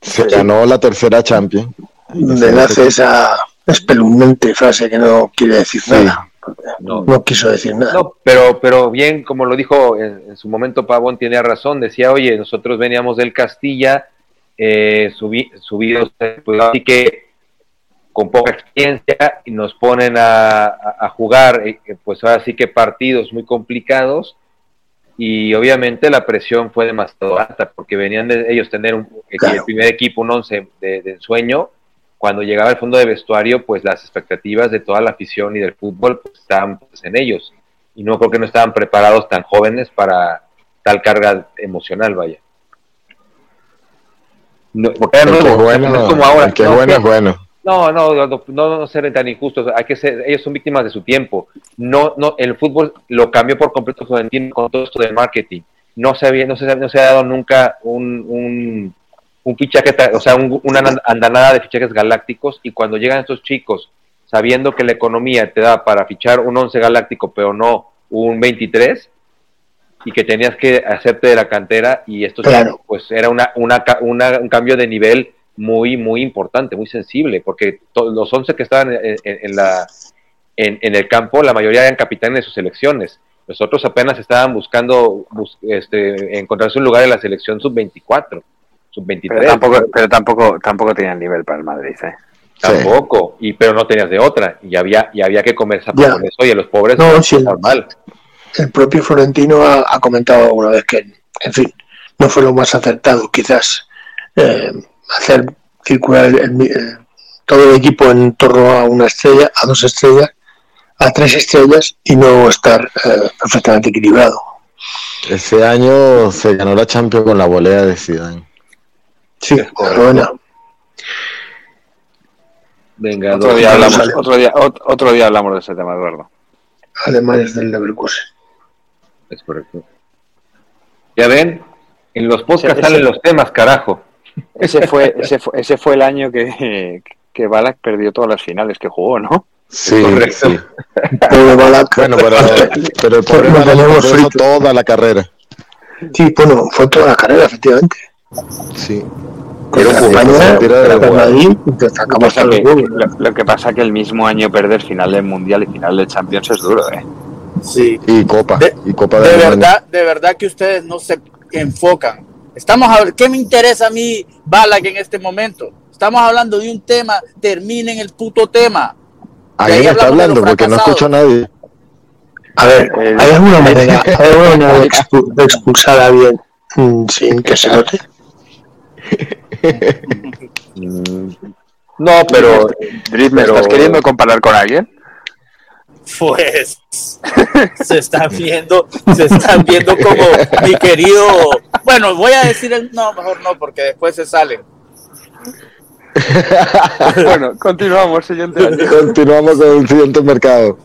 Se ganó la tercera Champions. Donde nace esa espeluznante frase que no quiere decir Sí. nada. No. No quiso decir nada. No, pero, pero bien, como lo dijo en, en su momento Pavón, tenía razón. Decía, oye, nosotros veníamos del Castilla, eh, subi- subidos, eh, pues así que con poca experiencia, y nos ponen a, a- a jugar, eh, pues ahora sí que partidos muy complicados. Y obviamente la presión fue demasiado alta, porque venían de ellos tener un, Claro. el primer equipo, un once de, de ensueño. Cuando llegaba el fondo de vestuario, pues las expectativas de toda la afición y del fútbol pues, estaban pues, en ellos. Y no creo que no estaban preparados tan jóvenes para tal carga emocional, vaya. No, porque bueno, no es como ahora. el que es no, bueno es bueno. No, no, no, no, ser tan injustos. Hay que ser, ellos son víctimas de su tiempo. No, no, el fútbol lo cambió por completo con todo esto del marketing. No se había, no se, no se ha dado nunca un, un, un fichaje, o sea, un- una andanada de fichajes galácticos. Y cuando llegan estos chicos, sabiendo que la economía te da para fichar un 11 galáctico, pero no un 23, y que tenías que hacerte de la cantera, y Claro. chicos, pues era una, una- un cambio de nivel muy, muy importante, muy sensible, porque los 11 que estaban en, la, en, el campo, la mayoría eran capitanes de sus selecciones. Los otros apenas estaban buscando este, encontrarse un lugar en la selección sub-24, sub-23. Pero tampoco, pero tampoco, tampoco tenían nivel para el Madrid, ¿eh? Tampoco, y pero no tenías de otra, y había, y había que comer con eso. Oye, los pobres no, sí, normal. El propio Florentino ha, comentado alguna vez que, en fin, no fue lo más acertado, quizás eh, hacer circular todo el equipo en torno a una estrella, a dos estrellas, a tres estrellas y no estar eh, perfectamente equilibrado. Ese año se ganó la Champions con la volea de Zidane. Sí, buena. Venga, otro día, hablamos, otro, día, otro día hablamos de ese tema, Eduardo. Alemanes del Leverkusen. Es correcto. Ya ven, en los podcasts salen los temas, carajo. Ese fue, ese fue, ese fue el año que, que Balak perdió todas las finales que jugó, ¿no? Sí, correcto. Sí. Pero Balak, bueno, pero, pero el pobre Balak toda la carrera. Sí, bueno, fue toda la carrera, efectivamente. Sí. Pero España, lo, que pasa es que el mismo año perder final del Mundial y final de Champions es duro, ¿eh? Sí. Y Copa. De, y Copa de, verdad, de verdad que ustedes no se enfocan. Estamos a ¿qué me interesa a mí Balak en este momento? Estamos hablando de un tema, terminen el puto tema. Ahí está hablando porque no escucho a nadie. A ver, eh, ¿hay alguna manera, ¿hay alguna manera de, expulsar a alguien sin que se note? no, pero. ¿me estás queriendo comparar con alguien? Pues se están viendo, se están viendo como mi querido. Bueno, voy a decir el no, mejor no, porque después se salen. bueno, continuamos, siguiente Continuamos con el siguiente mercado.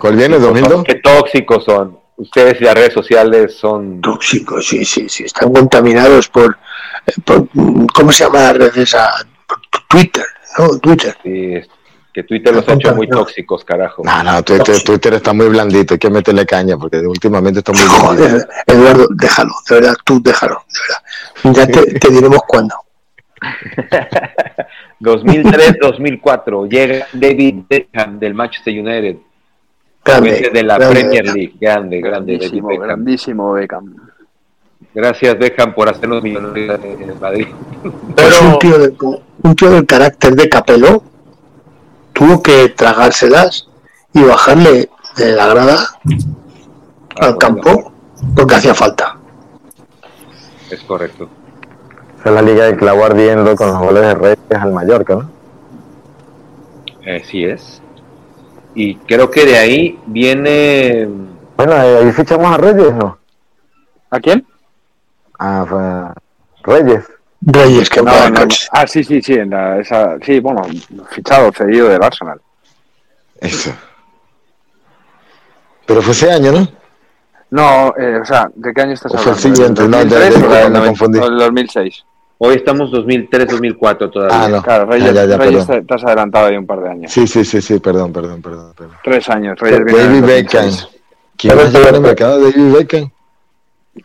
¿Cuál viene, Domingo? Qué tóxicos son. Ustedes y las redes sociales son... Tóxicos, sí, sí, sí. Están contaminados por... ¿Cómo se llama las redes? Twitter, ¿no? Twitter. Sí, que Twitter los ha hecho muy tóxicos, carajo. No, no, Twitter, está muy blandito, hay que meterle caña porque últimamente está muy Joder, Eduardo, déjalo, de verdad, tú déjalo, de verdad. Ya te, te diremos cuándo. 2003-2004 llega David Beckham del Manchester United. Grande, de la Premier League. Grande, grande. Grandísimo, grandísimo Beckham. Gracias Beckham por hacernos millonarios en el Madrid. Pero un tío, de, un tío del carácter de Capello tuvo que tragárselas y bajarle de la grada al campo porque hacía falta. Es correcto. Es la liga de clavó ardiendo con los goles de Reyes al Mallorca, ¿no? Así es. Y creo que de ahí viene. Bueno, ahí fichamos a Reyes, ¿no? ¿A quién? A Reyes. Reyes, que no, Ah, sí, sí, sí, en esa, sí, bueno, fichado, cedido del Arsenal. Eso. Pero fue ese año, ¿no? No, eh, o sea, ¿de qué año estás hablando? Fue el siguiente, no, de, me confundí. El 2006. Hoy estamos 2003-2004 todavía. Ah, no. Claro, Reyes, ya, ya, Reyes te, has adelantado ahí un par de años. Sí, sí, sí, sí, perdón, perdón, perdón. perdón. Tres años, Reyes David Beckham. ¿Quién va a llevar el mercado de David Beckham?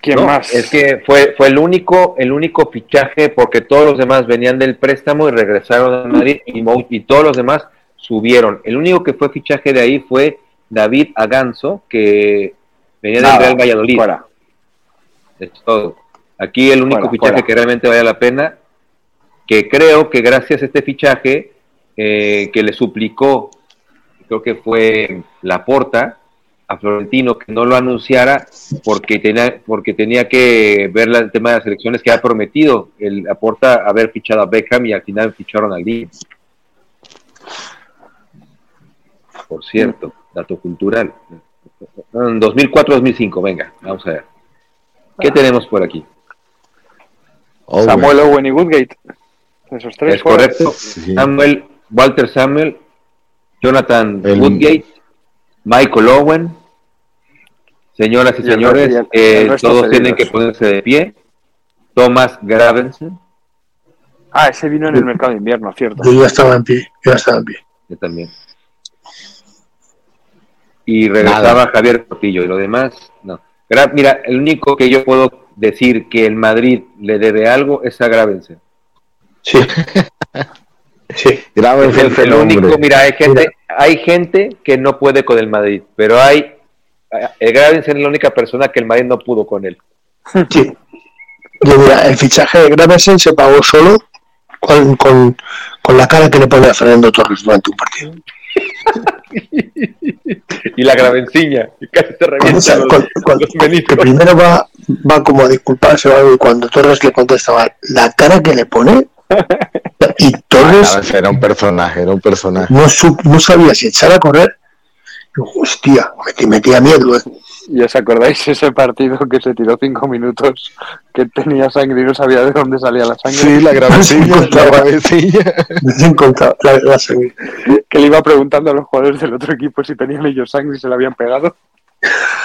¿Quién más? Es que fue, fue el único, el único fichaje porque todos los demás venían del préstamo y regresaron a Madrid y, y todos los demás subieron. El único que fue fichaje de ahí fue David Aganzo, que venía del Real Valladolid. Fuera. Es todo. Aquí el único fichaje que realmente vale la pena, que creo que gracias a este fichaje eh, que le suplicó, creo que fue Laporta, a Florentino que no lo anunciara porque tenía, porque tenía que ver el tema de las elecciones que ha prometido. El aporta haber fichado a Beckham y al final ficharon a Lee. Por cierto, dato cultural. 2004-2005, venga, vamos a ver. ¿Qué tenemos por aquí? Samuel Owen y Woodgate. Esos tres. Es correcto. Samuel, Walter Samuel, Jonathan Woodgate Michael Owen. Señoras y, señores, eh, todos tienen que ponerse de pie. Thomas Gravensen. Ah, ese vino en el mercado de invierno, cierto. Yo ya estaba en pie, yo ya estaba en pie. Yo también. Y regresaba Javier Portillo y lo demás, no. Mira, el único que yo puedo decir que el Madrid le debe algo es a Gravensen. Sí. Sí. Grábense Es ese el único, mira, hay gente, hay gente que no puede con el Madrid, pero hay, el Gravensen es la única persona que el Madrid no pudo con él. Sí. Yo, mira, el fichaje de Gravesen se pagó solo con, con, con la cara que le pone a Fernando Torres durante un partido. Y la Gravenciña, que casi se Con revienta esa- los, con- los que primero va, va como a disculparse o algo, y cuando Torres le contestaba, la cara que le pone, y Torres Ah, Era un personaje, era un personaje. no, su- no sabía si echar a correr. Hostia, me metía miedo. ¿eh? ¿Y os acordáis ese partido que se tiró cinco minutos, que tenía sangre y no sabía de dónde salía la sangre? Sí, la gravecilla, la gravecilla. La, la sangre. Que le iba preguntando a los jugadores del otro equipo si tenían ellos sangre y se la habían pegado.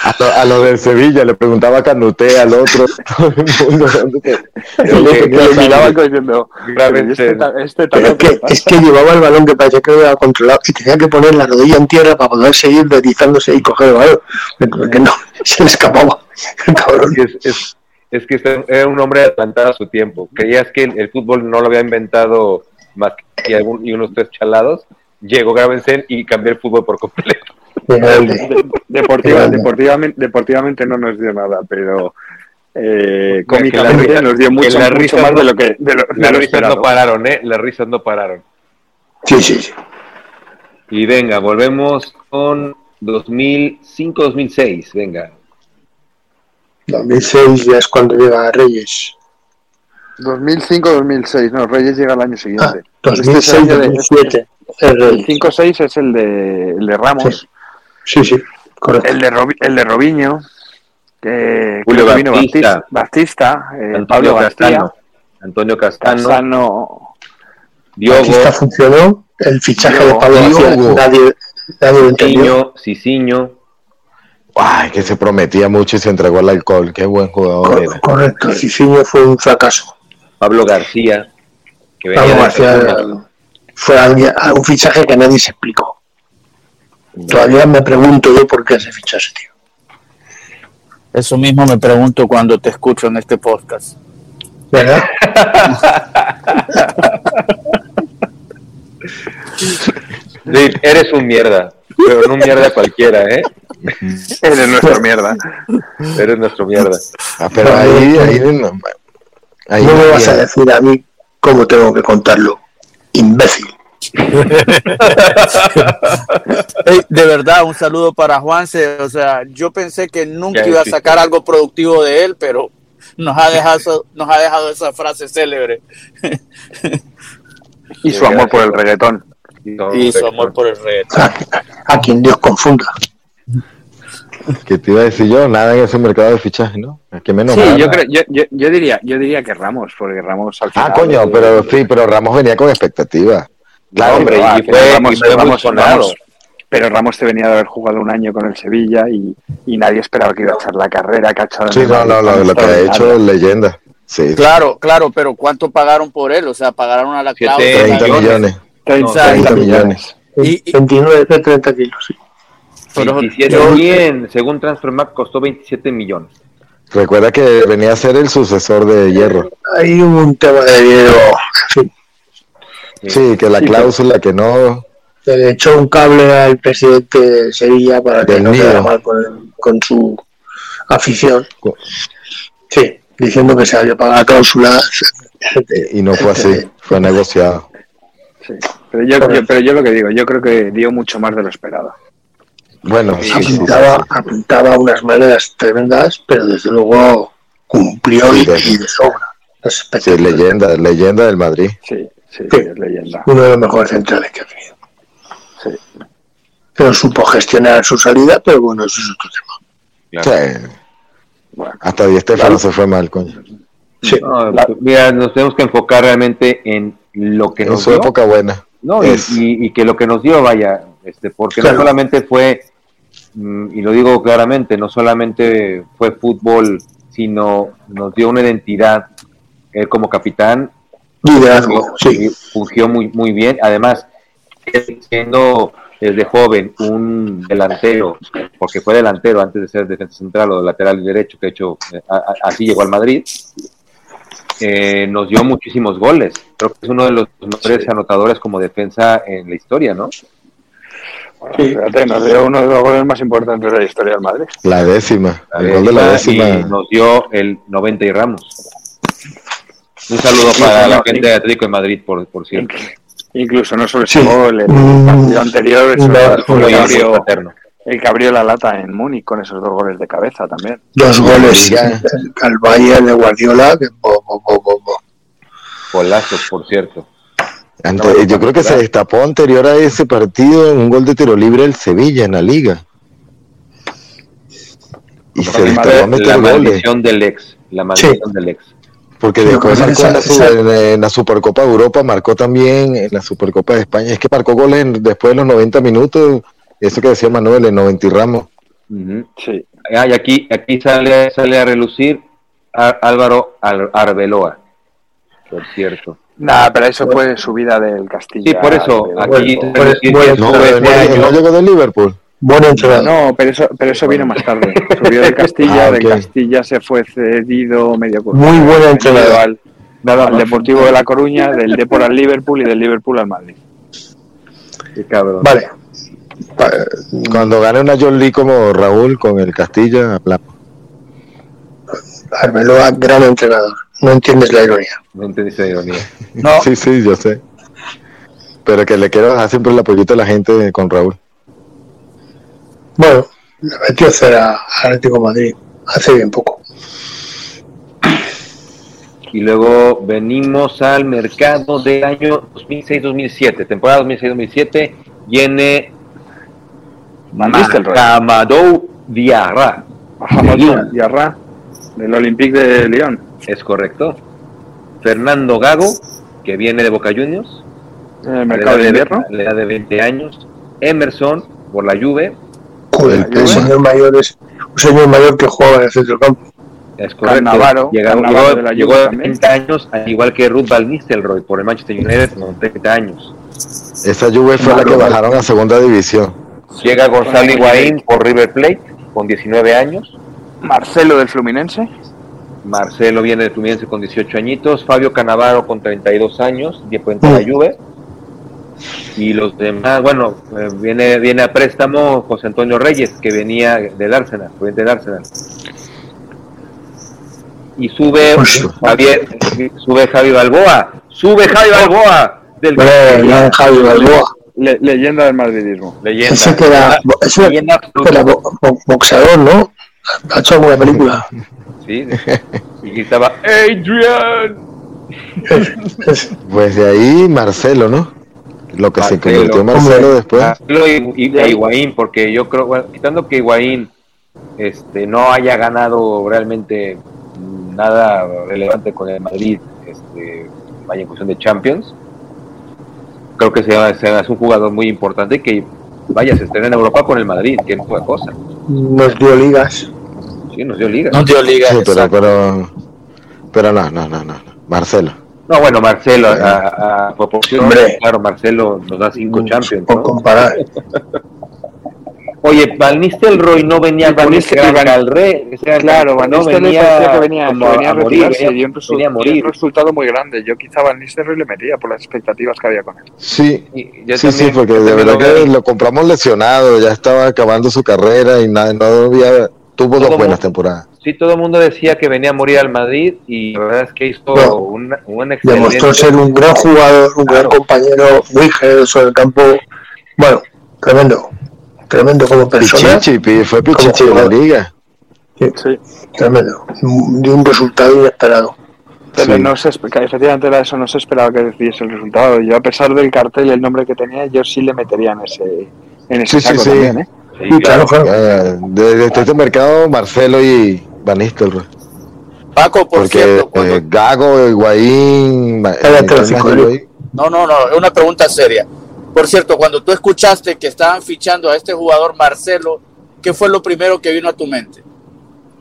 A, lo- a del Sevilla le preguntaba a Canuté, al otro, todo el mundo. ¿dónde te- Que dónde le, que tenía le sangre? miraban como diciendo, Gravesen. "Pero ¿y este, ta- este Pero es que, le pasa?". es que llevaba el balón que parecía que lo había controlado y tenía que poner la rodilla en tierra para poder seguir deslizándose y coger el balón. Porque no, se le escapaba. Cabrón. Es, es, es que este era un hombre adelantado a su tiempo. Creías que el, el fútbol no lo había inventado más que algún, y unos tres chalados. Llegó Gravensen y cambió el fútbol por completo. De- deportiva- deportivamente, deportivamente no nos dio nada, pero eh, la cómicamente risa- nos dio mucho, las mucho risas más no- de lo que de lo, de Las lo risas esperado. no pararon, ¿eh? Las risas no pararon. Sí, sí, sí. Y venga, volvemos con 2005-2006. Venga. 2006 ya es cuando llega Reyes. 2005-2006, no, Reyes llega el año Ah, siguiente. Este es el año de- 2006-2007. El El Reyes. 5-6 es el de, el de Ramos, Sí, sí, correcto. el de, Robi- el de Robinho, que Julio vino Baptista. Baptista, eh, Antonio Pablo García, Castano. Antonio Castano. Casano, Diogo. Batista funcionó. El fichaje de Diogo. Pablo García, Diogo. nadie, nadie lo entendió. Cicinho. Ay, que se prometía mucho y se entregó al alcohol. Qué buen jugador Cor- era. correcto, Cicinho fue un fracaso. Pablo García. Que venía Pablo de García fue alguien- un fichaje que nadie se explicó. Todavía me pregunto yo por qué se fichó ese tío. Eso mismo me pregunto cuando te escucho en este podcast. ¿Verdad? Sí, eres un mierda. Pero no un mierda cualquiera, ¿eh? eres nuestra mierda. Eres nuestro mierda. Ah, pero ahí, ahí, no, ahí no me vas a decir a mí cómo tengo que contarlo. Imbécil. De verdad, un saludo para Juanse. O sea, yo pensé que nunca iba a sacar algo productivo de él, pero nos ha dejado, nos ha dejado esa frase célebre Y su amor por el reggaetón. y su amor por el reggaetón. A, a quien Dios confunda. que te iba a decir yo, nada en ese mercado de fichaje, ¿no? Es que menos Sí, yo, creo, yo, yo, yo diría, yo diría que Ramos, porque Ramos al final. Ah, coño, pero sí, pero Ramos venía con expectativa. Claro, hombre, pero, y fue, Ramos- y fue Ramos- pero Ramos te venía de haber jugado un año con el Sevilla y, y nadie esperaba que iba a echar la carrera en Sí, no, no, Madrid, lo, que ha hecho es leyenda. Sí, Claro, claro, pero ¿cuánto pagaron por él? O sea, pagaron a la cláusula. 30 millones. millones. 30, O sea, 30 millones. Y- y- 29 de 30 kilos, sí. Pero 27 yo- bien, según Transfermarkt costó 27 millones. Recuerda que venía a ser el sucesor de Hierro. Hay un tema de en fin, Sí, que la Sí, cláusula que no. que le echó un cable al presidente de Sevilla para que no quedara mal con, con su afición. Sí, diciendo que se había pagado la cláusula. Y no fue así, fue negociado. Sí. Pero, yo, yo- pero yo lo que digo, yo creo que dio mucho más de lo esperado. Bueno, sí, sí, sí, apuntaba, sí. apuntaba unas maneras tremendas, pero desde luego cumplió y, Sí, y de sobra. Es Sí, leyenda, leyenda del Madrid. Sí, sí, Sí. es leyenda. Uno de los mejores centrales que ha tenido. Sí. Pero supo gestionar su salida, pero bueno, eso es otro tema. Claro. Sí. Bueno, Hasta Di Stefano se fue mal, coño. Sí. No, mira, nos tenemos que enfocar realmente en lo que En nos su dio. época buena. No, y, Es- y- y que lo que nos dio, vaya, este, porque Claro. no solamente fue, mm, y lo digo claramente, no solamente fue fútbol, sino nos dio una identidad. Él como capitán Liderazgo, sí. fungió muy, muy bien. Además, siendo desde joven un delantero, porque fue delantero antes de ser defensa central o lateral derecho, que de hecho eh, a- a- así llegó al Madrid. eh, nos dio muchísimos goles. Creo que es uno de los mejores anotadores como defensa en la historia, ¿no? Bueno, fíjate, nos dio uno de los goles más importantes de la historia del Madrid. La décima, La el gol de la décima, décima. y nos dio el 90 y Ramos. Un saludo para la gente de Atlético de Madrid, por, por cierto. Incluso no solo Sí. ese gol, el Mm. partido anterior, el, que abrió, Paterno. el que abrió la lata en Múnich con esos dos goles de cabeza también. Dos goles al Bayern de Guardiola. Que, bo, bo, bo, bo, bo. Golazo, por cierto. Ante- yo creo que se destapó anterior a ese partido en un gol de tiro libre el Sevilla en la liga. Y se destapó a La goles. maldición del ex. La maldición del ex. Porque después marcó en la, es que su- esa- en, en la Supercopa de Europa, marcó también en la Supercopa de España. Es que marcó goles en- después de los 90 minutos, eso que decía Manuel, en 90 y Ramos. Sí. Ah, y aquí, aquí sale, sale a relucir a- Álvaro Arbeloa, por cierto. Nada, pero eso fue subida del Castilla. Sí, por eso, aquí bueno, que No, llegó de Liverpool. Buen entrenador. No, pero eso, pero eso vino más tarde. Subió del Castilla, Ah, del ok. Castilla se fue cedido medio curso. Muy buen entrenador. Al, al Deportivo de La Coruña, del Depor al Liverpool y del Liverpool al Madrid. Qué cabrón. Vale. Va- Cuando gane una John Lee como Raúl con el Castilla, hablamos. Arbeloa, gran entrenador. No entiendes la ironía. No entendí esa ironía. No, Sí, sí, yo sé. Pero que le quiero dejar siempre el apoyito a la gente con Raúl. Bueno, le metió cera a Atlético de Madrid hace bien poco. Y luego venimos al mercado del año 2006-2007, temporada 2006-2007, viene Van Nistelrooy. Amadou Diarra. Hamadou Diarra, del Olympique de Lyon. Es correcto. Fernando Gago, que viene de Boca Juniors. En el a mercado la de edad invierno. a la edad de 20 años. Emerson, por la Juve. Joder, El un señor mayor es un señor mayor que juega en el centro del campo. Es correcto. Cannavaro, llegó, Cannavaro llegó- de la Juve llegó a también. 30 años, al igual que Ruth Van Nistelrooy por el Manchester United con 30 años. Esa Juve fue la que bajaron a segunda división. Llega Gonzalo Higuaín por River Plate con 19 años. Marcelo del Fluminense. Marcelo viene de Fluminense con 18 añitos. Fabio Canavaro con 32 años, después de la Juve. Y los demás, bueno, eh, viene, viene a préstamo José Antonio Reyes, que venía del Arsenal, del Arsenal. Y sube Javier, sube Javi Balboa, sube Javi Balboa del Bueno, ya Javi Balboa. Le- leyenda del madridismo. leyenda. Ese que era, ese Leyenda absoluta. era bo- bo- boxeador, ¿no? Ha hecho alguna película. Sí, y gritaba Adrian. Es- Pues de ahí Marcelo, ¿no? Lo que se Marcelo. convirtió en Marcelo después. Marcelo y, y- Higuaín, porque yo creo, bueno, quitando que Higuaín este, no haya ganado realmente nada relevante con el Madrid, este, vaya en cuestión de Champions, creo que se, se- es un jugador muy importante que vaya, se estrena en Europa con el Madrid, que no fue cosa. nos dio ligas. Sí, nos dio liga. No dio liga. Sí, pero, pero, pero no, no, no. no. Marcelo. No, bueno, Marcelo, a, a proporción, Hombre. claro, Marcelo nos da cinco Champions. Por ¿no? comparar. Oye, Van Nistelrooy no venía Van con ese sea, Claro, Van no Nistelrooy parecía que venía, como que venía a morir, retirarse venía- y un, resu- venía a morir. un resultado muy grande. Yo quizá Van Nistelrooy le metía por las expectativas que había con él. Sí, Y yo sí, sí, también- porque yo de verdad que lo compramos lesionado, ya estaba acabando su carrera y nada, no había, tuvo dos buenas temporadas. Sí, todo el mundo decía que venía a morir al Madrid y la verdad es que hizo No. un, un excelente... Demostró ser un gran jugador, un gran compañero, muy generoso en el campo. Bueno, tremendo. Tremendo como persona. Pichichi, pi- fue Pichichi de la liga. Sí. Tremendo. De un resultado inesperado. Pero Sí. no se, efectivamente era eso, no se esperaba que decidiese el resultado. Yo, a pesar del cartel y el nombre que tenía, yo sí le metería en ese, en ese Sí, sí, saco sí. también, ¿eh? Sí, claro, claro. Eh, de, de este mercado, Marcelo y Van Nistelrooy. Paco, por Porque cierto, cuando- eh, Gago, Higuaín... eh, ¿quién hocico, más Luis. llegó ahí? No, no, no, es una pregunta seria. Por cierto, cuando tú escuchaste que estaban fichando a este jugador Marcelo, ¿qué fue lo primero que vino a tu mente?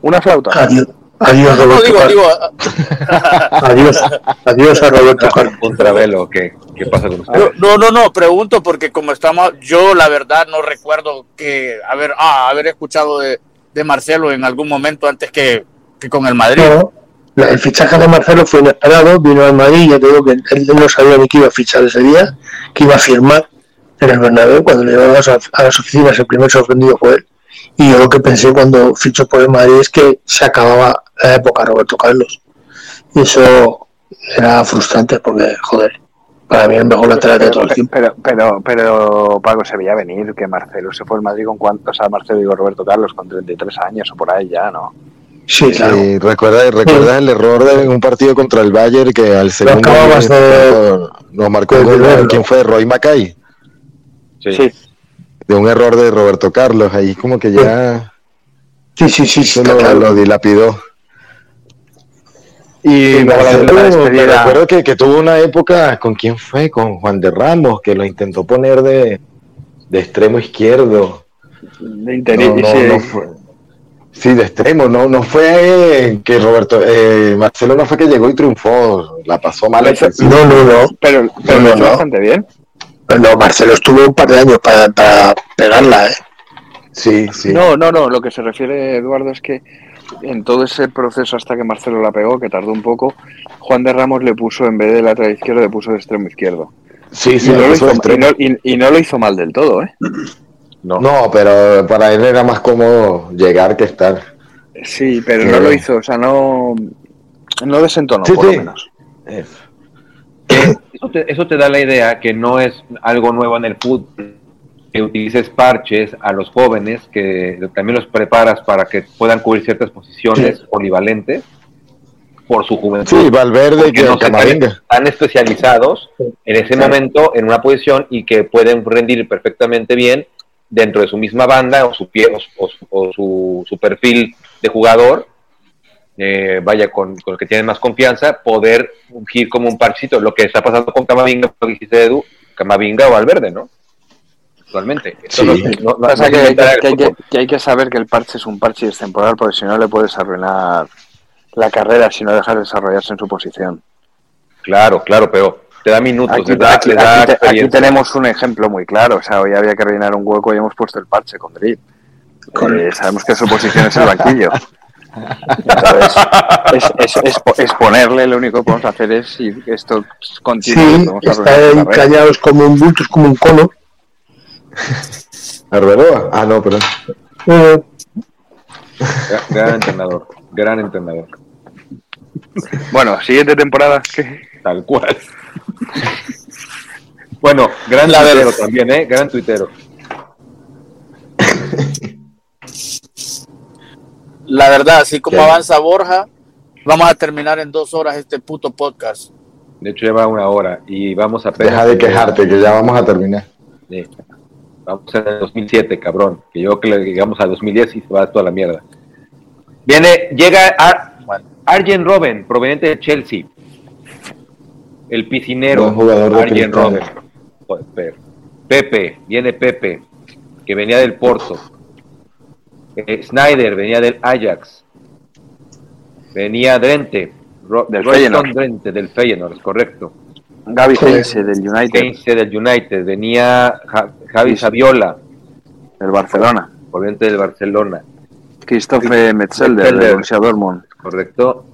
Una flauta. Adiós, adiós No, Roberto digo, digo, Adiós, adiós a Roberto Carlos. Un travelo, ¿qué, ¿qué pasa con usted? no, no, no, pregunto porque como estamos, yo la verdad no recuerdo que haber, ah, haber escuchado de, de Marcelo en algún momento antes que, que con el Madrid. No, El fichaje de Marcelo fue inesperado, vino al Madrid, ya te digo que él no sabía ni que iba a fichar ese día, que iba a firmar en el Bernabéu, cuando le llevamos a, a las oficinas el primer sorprendido fue él. Y yo lo que pensé cuando fichó por el Madrid es que se acababa la época Roberto Carlos. Y eso era frustrante porque, joder, para mí el mejor lateral de todo el tiempo. Pero, pero, pero, Paco, se veía venir que Marcelo se fue al Madrid con cuántos, o sea, Marcelo digo Roberto Carlos con 33 años o por ahí ya, ¿no? Sí, claro. Sí, recuerda, recuerdas el error de un partido contra el Bayern que al segundo de- nos marcó el gol. ¿quién fue? Roy Macay. Sí. Sí. De un error de Roberto Carlos, ahí como que ya Sí, sí, sí, sí, eso lo, claro. lo dilapidó. Y luego la- Marcelo, la despedida. me recuerdo que, que tuvo una época, ¿con quién fue? Con Juan de Ramos, que lo intentó poner de, de extremo izquierdo. De interior, No, no, sí. no fue. Sí, de extremo, no, no fue que Roberto, eh, Marcelo no fue que llegó y triunfó, la pasó mal. Principio. No, no, no. Pero, pero No, lo no, hizo no. bastante bien. No, Marcelo estuvo un par de años para, para pegarla, ¿eh? Sí, sí. No, no, no. Lo que se refiere, Eduardo, es que en todo ese proceso hasta que Marcelo la pegó, que tardó un poco, Juan de Ramos le puso, en vez de lateral izquierdo, le puso de extremo izquierdo. sí, sí, y, no lo hizo, y, no, y- y no lo hizo mal del todo, ¿eh? No. No, pero para él era más cómodo llegar que estar. Sí, pero Sí. no lo hizo, o sea, no, no desentonó, Sí, por sí. lo menos. Eso. Eso te, eso te da la idea que no es algo nuevo en el fútbol, que utilices parches a los jóvenes, que también los preparas para que puedan cubrir ciertas posiciones polivalentes por su juventud. Sí, Valverde que no están, Camavinga. están especializados en ese momento en una posición y que pueden rendir perfectamente bien dentro de su misma banda o su pie o, su- o su- su, perfil de jugador eh, vaya con, con el que tienen más confianza poder ungir como un parchito lo que está pasando con Camavinga lo que dijiste Edu Camavinga o Valverde ¿no? Actualmente Esto Sí. no, no- no- Pasa no que, hay que, hay que saber que el parche es un parche y es temporal, porque si no le puedes arruinar la carrera si no dejas de desarrollarse en su posición. claro claro pero te da minutos Aquí, le da- aquí- le da aquí te- aquí experiencia. tenemos un ejemplo muy claro. O sea, hoy había que rellenar un hueco y hemos puesto el parche con Drip. Eh, sabemos que su posición es el banquillo. Entonces, es, es, es, es ponerle, lo único que podemos hacer es si esto continúa. Sí, está ahí callados como un bulto, es como un cono. ¿Arbeloa? Ah, no, pero. Eh, Gran, gran entrenador, gran entrenador, Bueno, siguiente temporada. ¿qué? tal cual. bueno, gran La tuitero verdad. también, ¿eh? Gran tuitero. La verdad, así como avanza Borja, vamos a terminar en dos horas este puto podcast. De hecho, lleva una hora y vamos a Deja de quejarte, que ya vamos a terminar. Sí. Vamos en el 2007, cabrón. Que yo que le llegamos al 2010 y se va toda la mierda. Viene, llega Ar-. Arjen Robben, proveniente de Chelsea. El piscinero. Jugador de Arjen. Robben. Joder, Pepe, viene Pepe, que venía del Porto. Eh, Snyder venía del Ajax. Venía Drente. Ro- Del Royston Feyenoord. Drente, del Feyenoord, es correcto. Gaby del United, Heinze del United. Venía Ja- Javi Saviola, del Barcelona. proveniente del Barcelona, Christophe Metzelder Metzelder. del Borussia Dortmund. correcto.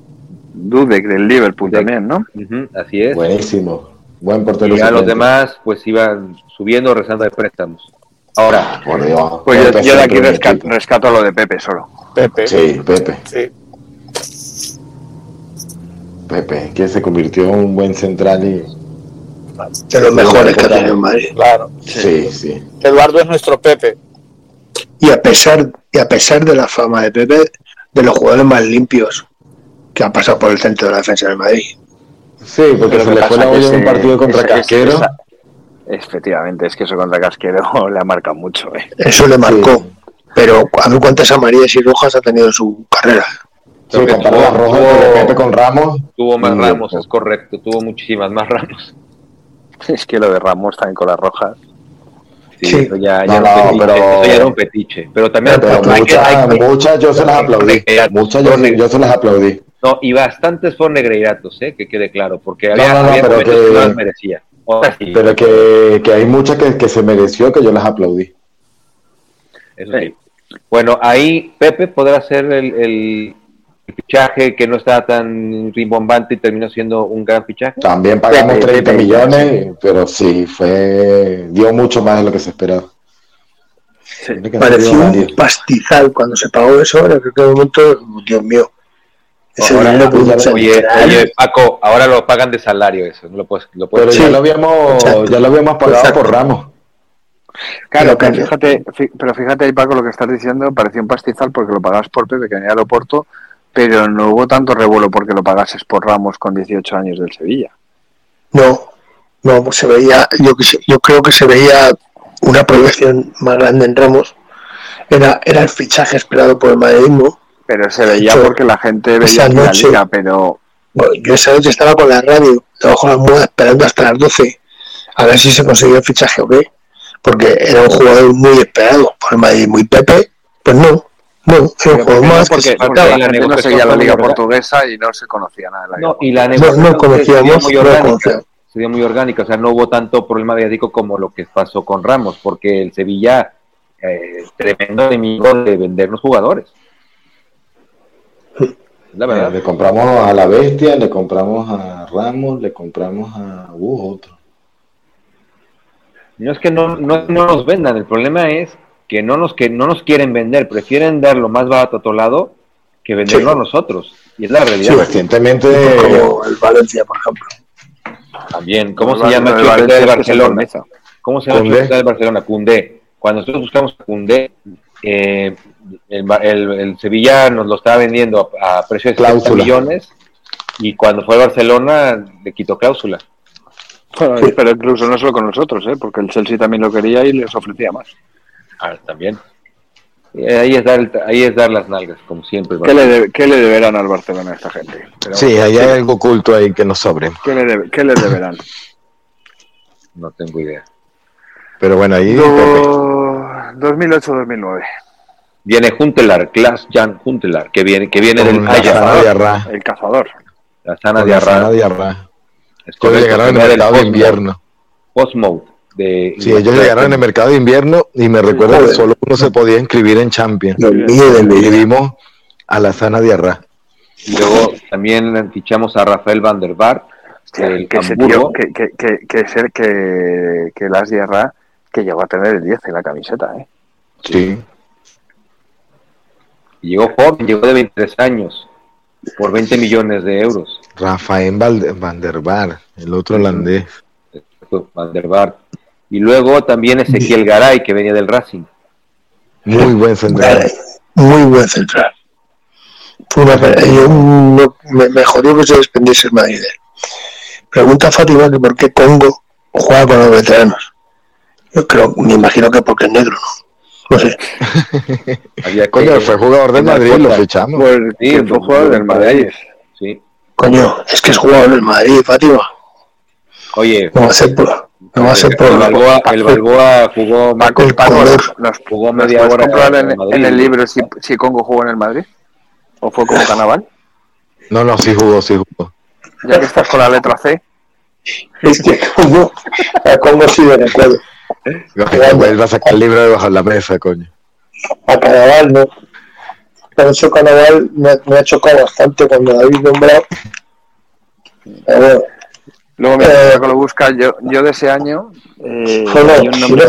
Dudek del Liverpool Dudek. también, ¿no? Ujú, así es. Buenísimo. Buen portero. y a los demás, pues iban subiendo, rezando de préstamos. Ahora, Por Dios. Pues yo, Pepe yo de aquí equipo. rescato lo de Pepe solo. Pepe. Sí, Pepe. Sí. Pepe, que se convirtió en un buen central y. de los mejores que ha tenido en Madrid. Claro. Sí, sí. Eduardo es nuestro Pepe. Y a pesar, y a pesar de la fama de Pepe, de los jugadores más limpios que han pasado por el centro de la defensa del Madrid. Sí, porque Pero se lo le que fue la olla en un partido contra Casquero. esa- Efectivamente, es que eso contra Casquero le ha marcado mucho. ¿eh? Eso le marcó. Sí. Pero a ver cuántas amarillas y rojas ha tenido en su carrera. Sí, tuvo- las rojas con Ramos. tuvo más ramos, es correcto, tuvo muchísimas más ramos. Es que lo de Ramos también con las rojas. Sí, Sí. Eso, ya, No, ya era un no, pero- eso ya era un fetiche. Pero también Pero hay que- muchas, hay que- muchas yo se las aplaudí. Muchas yo, yo se las aplaudí. No, y bastantes fueron negreiratos, ¿eh? que quede claro, porque había, no, no, había pero que- que no las merecía. Sí, Pero que, que hay muchas que, que se mereció que yo las aplaudí. eso sí. Bueno, ahí Pepe podrá ser el, el, fichaje que no estaba tan rimbombante y terminó siendo un gran fichaje. También pagamos 30 millones, pero sí, fue dio mucho más de lo que se esperaba. Sí, pareció un pastizal cuando se pagó eso, que de momento, Dios mío. Ese Ahora, dinero que uno se oye, entera, oye, Paco, ahora lo pagan de salario eso, no lo puedes, lo puedes Pero ya lo habíamos, ya lo habíamos pagado Exacto. por Ramos. Claro, Pero fíjate, pero fíjate ahí, Paco, lo que estás diciendo, parecía un pastizal porque lo pagabas por Pepe, que venía al Oporto, pero no hubo tanto revuelo porque lo pagases por Ramos con 18 años del Sevilla. No, no, pues se veía, yo, yo creo que se veía una proyección más grande en Ramos. Era, era el fichaje esperado por el madridismo. Pero se veía porque la gente veía la liga, pero Bueno, yo esa noche estaba con la radio, debajo de la almohada, esperando hasta las 12, a ver si se conseguía el fichaje o qué. Porque era un jugador muy esperado por el madridismo. Y Pepe, pues no, no, era un pero jugador no, más que porque, se porque faltaba. la la gente no seguía la liga portuguesa y no se conocía nada de la liga No, y la No, negociación no se- se dio conocíamos, muy no orgánica, se dio muy orgánica, o sea, no hubo tanto problema mediático como lo que pasó con Ramos, porque el Sevilla eh, tremendo enemigo de vendernos jugadores. La Eh, verdad. le compramos a la bestia, le compramos a Ramos, le compramos a uh, otro. No es que no, no, no nos vendan, el problema es que no nos que no nos quieren vender, prefieren dar lo más barato a otro lado que venderlo Sí. a nosotros. Y es la Sí, realidad. recientemente Como el Valencia, por ejemplo. También, ¿cómo se llama el Valencia es del Barcelona? organiza. ¿Cómo se llama el del Barcelona? Cundé. Cuando nosotros buscamos a Cundé, eh, el, el- el Sevilla nos lo estaba vendiendo a, a precio de 60 Cláusula. millones y cuando fue a Barcelona le quitó cláusula. Bueno, pero incluso no solo con nosotros, ¿eh? porque el Chelsea también lo quería y les ofrecía más. Ah, también. Eh, ahí, es dar, el- ahí es dar las nalgas, como siempre. ¿Qué le, de- qué le deberán al Barcelona a esta gente? Pero, sí, ahí hay algo oculto ahí que no sobre. ¿qué, le qué le deberán? No tengo idea. Pero bueno, ahí. Do- 2008-2009. Viene Juntelar, Klaas Jan Juntelar, que viene, que viene del con la Sana. El cazador. la Sana de la Sana Arra. Diarra. Es Ellos correcto, llegaron en el mercado de invierno. Postmode de Sí, ellos llegaron en el mercado de invierno y me recuerdo que solo uno se podía inscribir en Champions. Mi Y vimos a la Sana Diarra. Y luego también fichamos a Rafael Van der Vaart, del que ese tío, que, que, que, que ser que, que Las Diarra, que llegó a tener el 10 en la camiseta, ¿eh? Sí. Y llegó joven, llegó de 23 años, por 20 millones de euros. Rafael Van der Vaart, el otro holandés. Van der Vaart. Y luego también Ezequiel Garay, que venía del Racing. Muy buen central. Garay, Muy buen central. Fue una. Yo, no- me, me jodió que se desprendiese el Madrid. Pregunta Fátima que por qué Congo juega con los veteranos. Yo creo, me imagino que porque es negro, ¿no? No sé. Había Coño, que- fue jugador del Madrid, lo fichamos. Pues Sí, fue jugador del Madrid. Sí. Coño, es que es jugador del Madrid, Fátima. Oye, No a por. No va a ser por. el Balboa, el Balboa jugó, corredor. nos, nos- jugó ¿nos media hora en, en Madrid. en el libro si, si Congo jugó en el Madrid? ¿O fue como Canaval? No, no, sí jugó, sí jugó. Ya que estás con la letra C. Es que Congo. A Congo sí me recuerdo. Que vuelva a sacar el libro de bajo la mesa, coño. A Carnaval no. Pero eso Carnaval me, me ha chocado bastante cuando habéis nombrado. Pero bueno, Luego mientras Eh, Paco lo busca, yo, yo de ese año. Eh, un nombre-.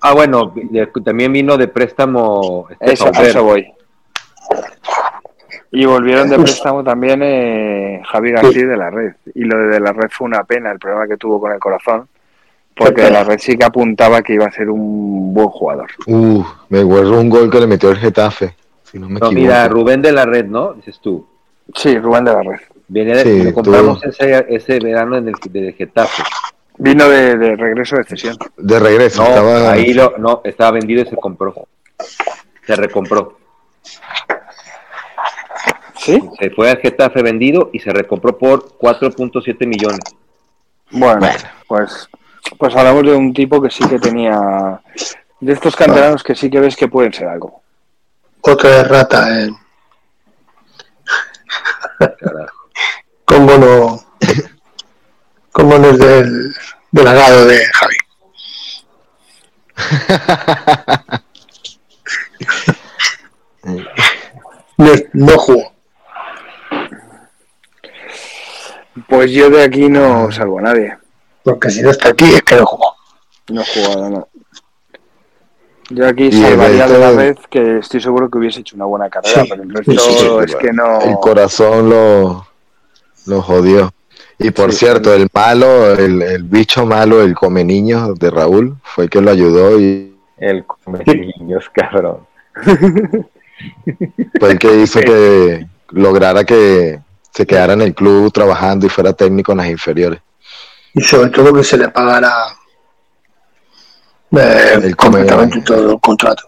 Ah, bueno, de- también vino de préstamo este Eso, a Faubert. eso voy. Y volvieron de préstamo también eh, Javi García de la Red. Y lo de, de la Red fue una pena, el problema que tuvo con el corazón. Porque de la Red sí que apuntaba que iba a ser un buen jugador. Uh, me acuerdo un gol que le metió el Getafe. Si no me No, equivoco. mira, Rubén de la Red, ¿no? Dices tú. Sí, Rubén de la Red. Viene de, Sí, lo compramos ese, ese verano en el de Getafe. Vino de, de regreso de cesión. De regreso, No, estaba. ahí lo, no, estaba vendido y se compró. Se recompró. ¿Sí? Se fue al Getafe vendido y se recompró por 4.7 millones. Bueno, Bueno. pues pues hablamos de un tipo que sí que tenía... De estos canteranos que sí que ves que pueden ser algo. Otra errata. Eh. Carajo. Congo no. Congo no es del, del agrado de Javi. No, no jugó. Pues yo de aquí no salvo a nadie. Porque si no está aquí es que no jugó. No he jugado, no. Yo aquí Y salvaría de la vez que estoy seguro que hubiese hecho una buena carrera, Sí, pero el resto sí, sí, sí, es que no. El corazón lo, lo jodió. Y por Sí, cierto, el malo, el, el bicho malo, el come niños de Raúl, fue el que lo ayudó y El come niños, cabrón. fue el que hizo que lograra que se quedara en el club trabajando y fuera técnico en las inferiores. Y sobre todo que se le pagara eh, El come- completamente todo el contrato.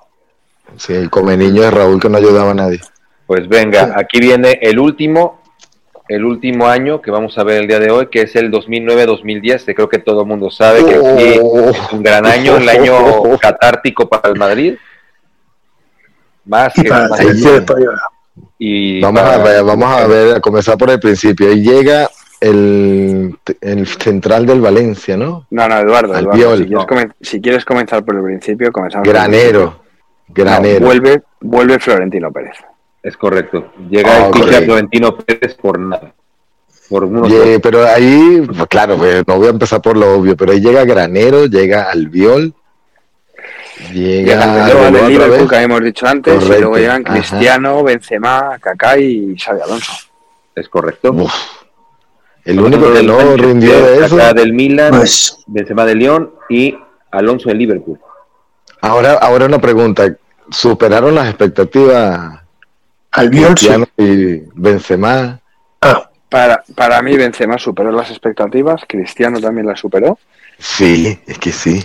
Sí, el come niños de Raúl que no ayudaba a nadie. Pues venga, aquí viene el último, el último año que vamos a ver el día de hoy, que es el 2009-2010, que creo que todo el mundo sabe que sí, es un gran año, el año catártico para el Madrid. Más Y que para y Vamos a ver, vamos a ver, a comenzar por el principio. Ahí llega el, el central del Valencia, ¿no? No, no, Eduardo, Eduardo, si, quieres no. si quieres comenzar por el principio, comenzamos. por el Granero. No, granero. vuelve, vuelve Florentino Pérez. Es correcto. Llega Ah, el ficha correcto. Florentino Pérez por nada. Por unos pero ahí, pues, claro, pues, no voy a empezar por lo obvio, pero ahí llega Granero, llega Albiol, llega el Liverpool que habíamos dicho antes, y luego llegan ajá. Cristiano, Benzema, Kaká y Xavi Alonso. Es correcto. Uf, el único que no rindió de eso. Kaká del Milan, Pues Benzema de León y Alonso de Liverpool. Ahora, ahora una pregunta, ¿superaron las expectativas Albiol sí. Cristiano y Benzema? Ah, Para, para mí Benzema superó las expectativas, Cristiano también las superó. Sí, es que sí.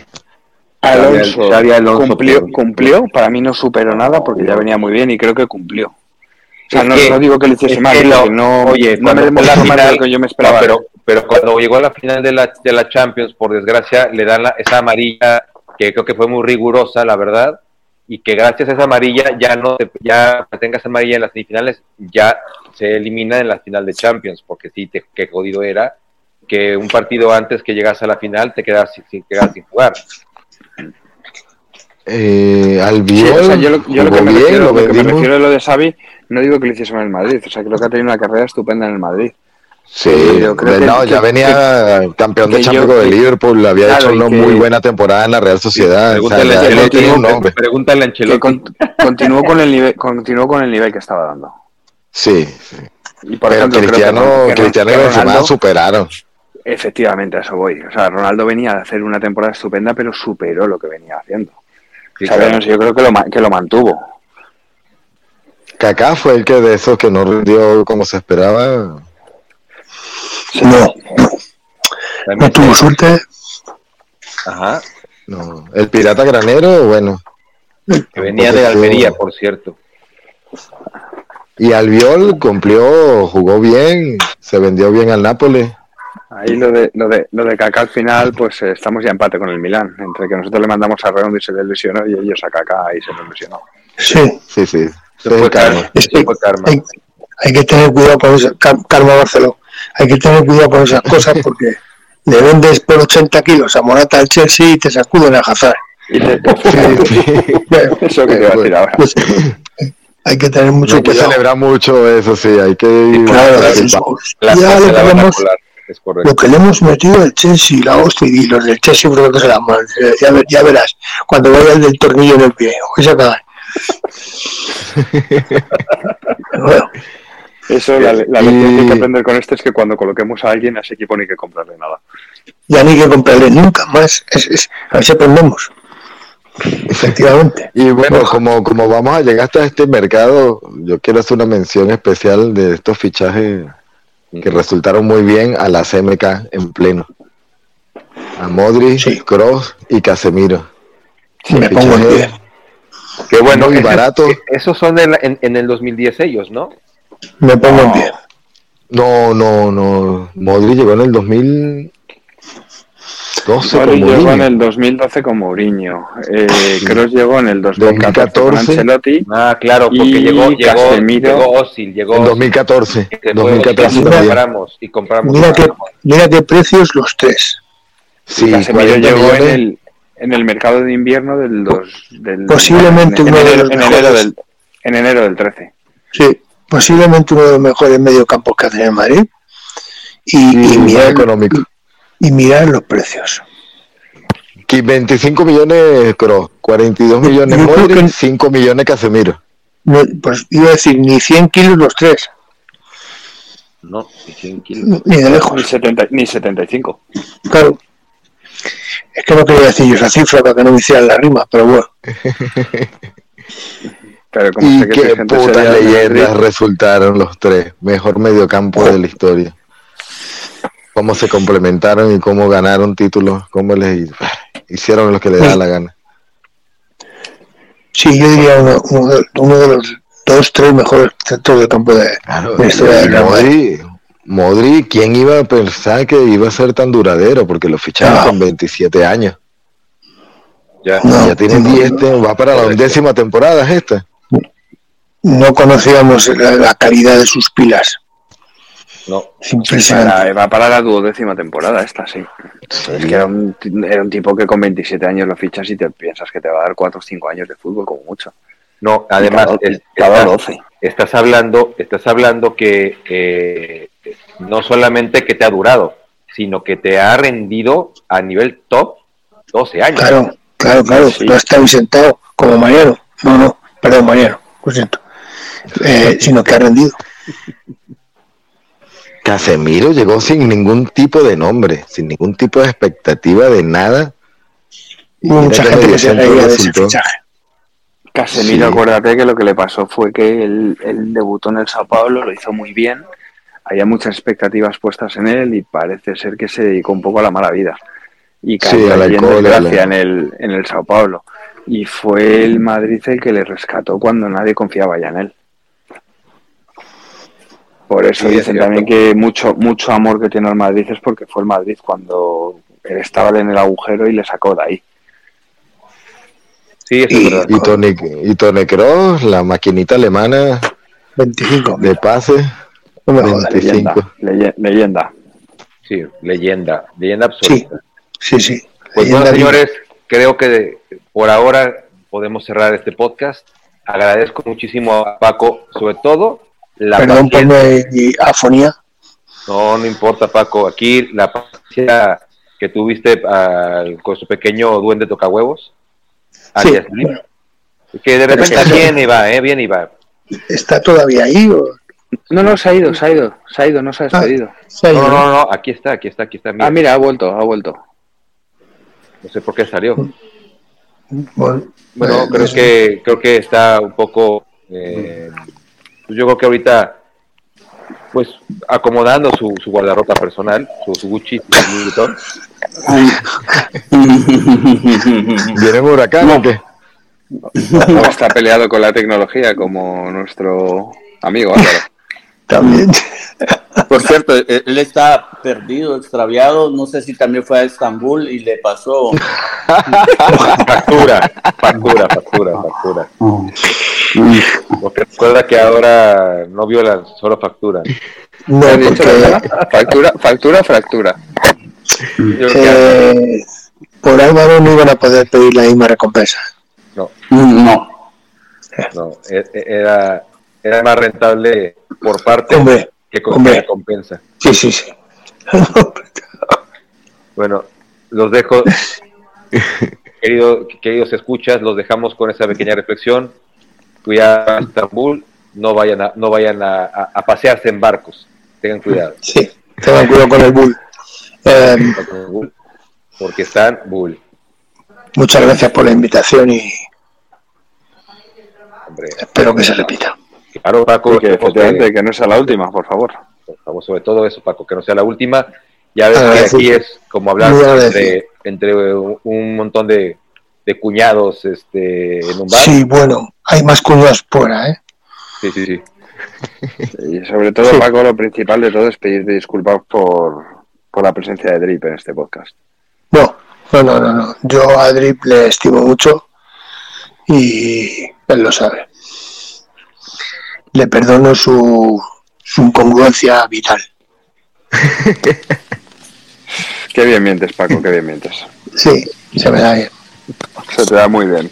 Alonso, Xavi Alonso cumplió, cumplió, para mí no superó nada porque ya venía muy bien y creo que cumplió. O sea, no, que- no digo que lo hiciese es mal, que lo- porque no, oye, no me la final- lo que yo me esperaba. No, pero, pero cuando llegó a la final de la, de la Champions, por desgracia, le dan la- esa amarilla que creo que fue muy rigurosa, la verdad, y que gracias a esa amarilla ya no te- ya tengas amarilla en las semifinales, ya se elimina en la final de Champions, porque sí, te, qué jodido era que un partido antes que llegas a la final te quedas sin, sin, quedas sin jugar. Eh, Sí, Albiol o sea, yo lo, yo lo que me, bien, refiero, lo lo que me refiero a lo de Xavi, no digo que lo hiciese mal en el Madrid, o sea, creo que ha tenido una carrera estupenda en el Madrid. Sí, yo creo que- no, ya que- venía campeón de Champions de Liverpool, había claro, hecho una que- muy buena temporada en la Real Sociedad. o sea, Pregúntale a ya- ya Ancelotti, tenía un nombre. pregúntale a Que Ancelotti. con- continuó, con el nivel, continuó con el nivel que estaba dando. Sí, sí. Y por pero ejemplo, creo que Cristiano, que Cristiano y Benzema Ronaldo- superaron. Efectivamente, a eso voy. O sea, Ronaldo venía a hacer una temporada estupenda, pero superó lo que venía haciendo. Sí, O sea, claro. no sé, yo creo que lo, que lo mantuvo. Kaká fue el que de esos que no rindió como se esperaba. No, no tuvo suerte. Ajá, No. El Pirata Granero, bueno. que venía de Almería, por cierto. Y Albiol cumplió, jugó bien, se vendió bien al Nápoles. Ahí lo de, lo de, lo de Kaká al final, pues eh, estamos ya empate con el Milán. Entre que nosotros le mandamos a Redondo y se le lesionó y ellos a Kaká y se le lesionó. Sí, Sí, sí. Sí, fue karma. hay, hay que tener cuidado con eso. Car- Karma Barceló. Hay que tener cuidado con esas cosas porque le vendes por 80 kilos a Morata al Chelsea y te sacuden a Hazard. Y te- Bueno, eso que te iba a decir ahora. pues, hay que tener mucho hay que cuidado. celebrar mucho eso, sí, hay que... Claro, La ya lo que, hemos, lo le hemos metido al Chelsea, la hostia, y los del Chelsea creo que se la mal. Ya, ver- ya verás, cuando vaya el del tornillo en el pie, voy a cagar. Bueno, Eso, la, la Y- lección que hay que aprender con esto es que cuando coloquemos a alguien a ese equipo no hay que comprarle nada. ya ni que comprarle nunca más. Es, es- a ver si aprendemos. Efectivamente. Y bueno, como, como vamos a llegar hasta este mercado, yo quiero hacer una mención especial de estos fichajes que resultaron muy bien a la CMK en pleno. A Modric, Sí. Kroos y Casemiro. Me pongo en pie. Que bueno, muy barato. esos son en, en, en el 2010 ellos, ¿no? Me pongo en pie. No, no, no. Modric llegó en el 2012 Suárez con llegó en el 2012 con Mourinho. Eh, Kroos llegó en el 2014 con 2014. Ancelotti. Ah, claro, porque Y llegó, llegó, Casemiro. llegó Ozil, llegó En Ozil, 2014. que fue- 2014 y Mira, compramos, y compramos. Mira qué, mira qué precios los tres. Sí, Casemiro 40 llegó en el, en el mercado de invierno del, dos, del Posiblemente en, uno de enero, los en enero del, en enero del 13. Sí, posiblemente uno de los mejores mediocampos que hace en Madrid. y, y, mirar, económico. y mirar los precios. Que 25 millones Kroos, 42 millones Yo Modric, que- 5 millones Casemiro. No, pues iba a decir, ni 100 kilos los tres, No, y 100 kilos. ni de Ni, lejos. 70, ni 75. Claro. Es que no quería decir yo esa cifra para que no me hicieran la rima, pero bueno. Pero como Y sé que qué putas leyendas resultaron los tres. Mejor mediocampo de la historia. Cómo se complementaron y cómo ganaron títulos, cómo les hicieron lo que les da la gana. Sí, yo diría uno, uno, de, uno de los dos, tres mejores centros de campo de, Claro, de la historia Real Madrid. Modri, Modri, ¿quién iba a pensar que iba a ser tan duradero? Porque lo ficharon Ah. con 27 años. Ya. No, ya tiene no, 10, te- va para la undécima temporada es esta. No conocíamos la, la calidad de sus pilas. No. Para- va para la duodécima temporada esta, sí. Es que era un, era un tipo que con 27 años lo fichas y te piensas que te va a dar 4 o 5 años de fútbol como mucho. No, además, Cada- es- cada estás- 12. estás hablando, estás hablando que eh, no solamente que te ha durado, sino que te ha rendido a nivel top 12 años. Claro, claro, claro. Sí. No está bien sentado como Mariano. No, no, perdón, Mariano, lo siento. Eh, sino que ha rendido. Casemiro llegó sin ningún tipo de nombre, sin ningún tipo de expectativa de nada. Y mucha gente que se reía de ese resultó. fichaje. Casemiro, Sí. acuérdate que lo que le pasó fue que él, él debutó en el Sao Paulo, lo hizo muy bien, había muchas expectativas puestas en él y parece ser que se dedicó un poco a la mala vida. Y Sí, cayó allí en desgracia a en la- el, en el Sao Paulo. Y fue el Madrid el que le rescató cuando nadie confiaba ya en él. Por eso Sí, es dicen también que mucho, mucho amor que tiene el Madrid es porque fue el Madrid cuando él estaba en el agujero y le sacó de ahí. Sí, Y- verdad. Y Tony, y Tony Kroos, la maquinita alemana 25. de pase, No me jodas. 25. Leyenda, leye- leyenda. Sí, leyenda, leyenda Sí, absoluta. sí, sí. Pues Leyenda bueno, señores, creo que de- por ahora podemos cerrar este podcast. Agradezco muchísimo a Paco, sobre todo la Perdón por mi afonía. No, no importa, Paco. Aquí la paciencia que tuviste al- con su pequeño duende tocahuevos. Sí, bueno, que de repente viene y va, ¿eh? Viene y va. ¿Está todavía ahí o No, no, se ha ido, se ha ido, se ha ido, no se ha Ah. despedido. se ha No, ido? no, no, no, aquí está, aquí está, aquí está. Mira, Ah, mira, ha vuelto, ha vuelto. No sé por qué salió. Bueno, Bueno, eh, creo eso. que creo que está un poco. eh, pues yo creo que ahorita, pues acomodando su, su guardarropa personal, su, su Gucci, su Louis Vuitton. ¿Viene huracán o qué? No está peleado con la tecnología como nuestro amigo Álvaro. También. Por cierto, eh, él está perdido, extraviado. No sé si también fue a Estambul y le pasó. Factura, factura, factura, factura. Porque recuerda que ahora no violan, solo facturan. No, ¿Has dicho, porque? Factura, factura, fractura. Eh, por Álvaro no iban a poder pedir la misma recompensa. no, No. no, e- e- era, era más rentable por parte Hombre, que recompensa. sí, sí, sí. Bueno, los dejo, querido, queridos escuchas, los dejamos con esa pequeña reflexión. Cuidado a Estambul, no vayan a, no vayan a, a- a pasearse en barcos, tengan cuidado, Sí, tengan cuidado con el bull. Eh, porque están bull, muchas gracias por la invitación y hombre. espero que se repita. Claro, Paco, que efectivamente que no sea la última, por favor. por favor, sobre todo eso, Paco, que no sea la última. Ya ves que Agradecido. aquí es como hablar entre, entre un un montón de, de cuñados este, en un bar. Sí, bueno, hay más cuñados fuera, ¿eh? sí, sí. sí. Y sobre todo, Sí. Paco, lo principal de todo es pedirte disculpas por, por la presencia de Drip en este podcast. No, no, no, no, no. Yo a Drip le estimo mucho y él lo sabe. Le perdono su, su incongruencia vital. Qué bien mientes, Paco, qué bien mientes. Sí, se me da bien. Se te da muy bien.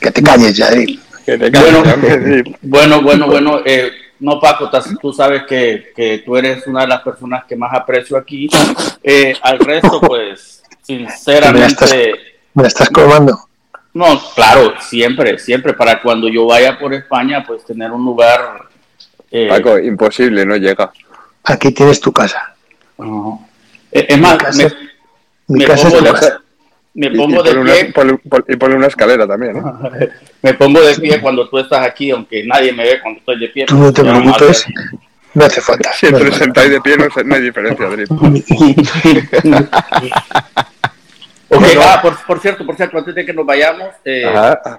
Que te calles ya, Drip. Que te Bueno. calles. Bueno, bueno, bueno. eh, no Paco, tú sabes que, que tú eres una de las personas que más aprecio aquí. Eh, al resto, pues, sinceramente, Me la estás colmando. No, claro, siempre, siempre, para cuando yo vaya por España, pues tener un lugar... eh, Paco, imposible, no llega. Aquí tienes tu casa. Eh, es más, Mi casa- me, Mi me casa es pongo tu de- casa. me Y, y pongo de ponle una, pie ponle- pon- y ponle una escalera también. ¿eh? Me pongo de pie cuando tú estás aquí, aunque nadie me ve cuando estoy de pie. Tú no te preocupes. No hace falta. Si entre sentado y de pie no, no hay diferencia, Ah, por, por cierto, por cierto, antes de que nos vayamos, eh,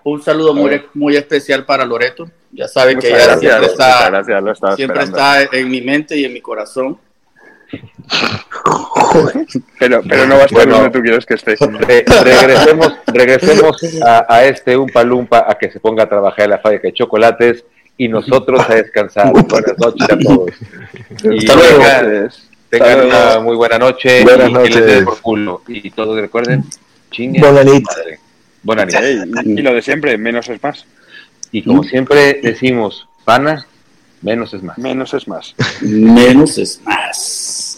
un saludo muy, muy especial para Loreto. Ya sabe que ella gracias, siempre está, gracias, siempre esperando. está en mi mente y en mi corazón. Pero, pero no va a estar Bueno. donde tú quieres que esté. Re- regresemos, regresemos a, a este Umpa Lumpa a que se ponga a trabajar en la fábrica de chocolates y nosotros a descansar. Buenas noches a todos. Y Hasta luego. Tengan, una muy buena noche Buenas y que les noches. por culo. Y todos recuerden, chingue. Buena nit. madre. Buena nit. Ey, y, y lo de siempre, menos es más. Y como siempre decimos, pana, menos es más. Menos es más. Menos es más.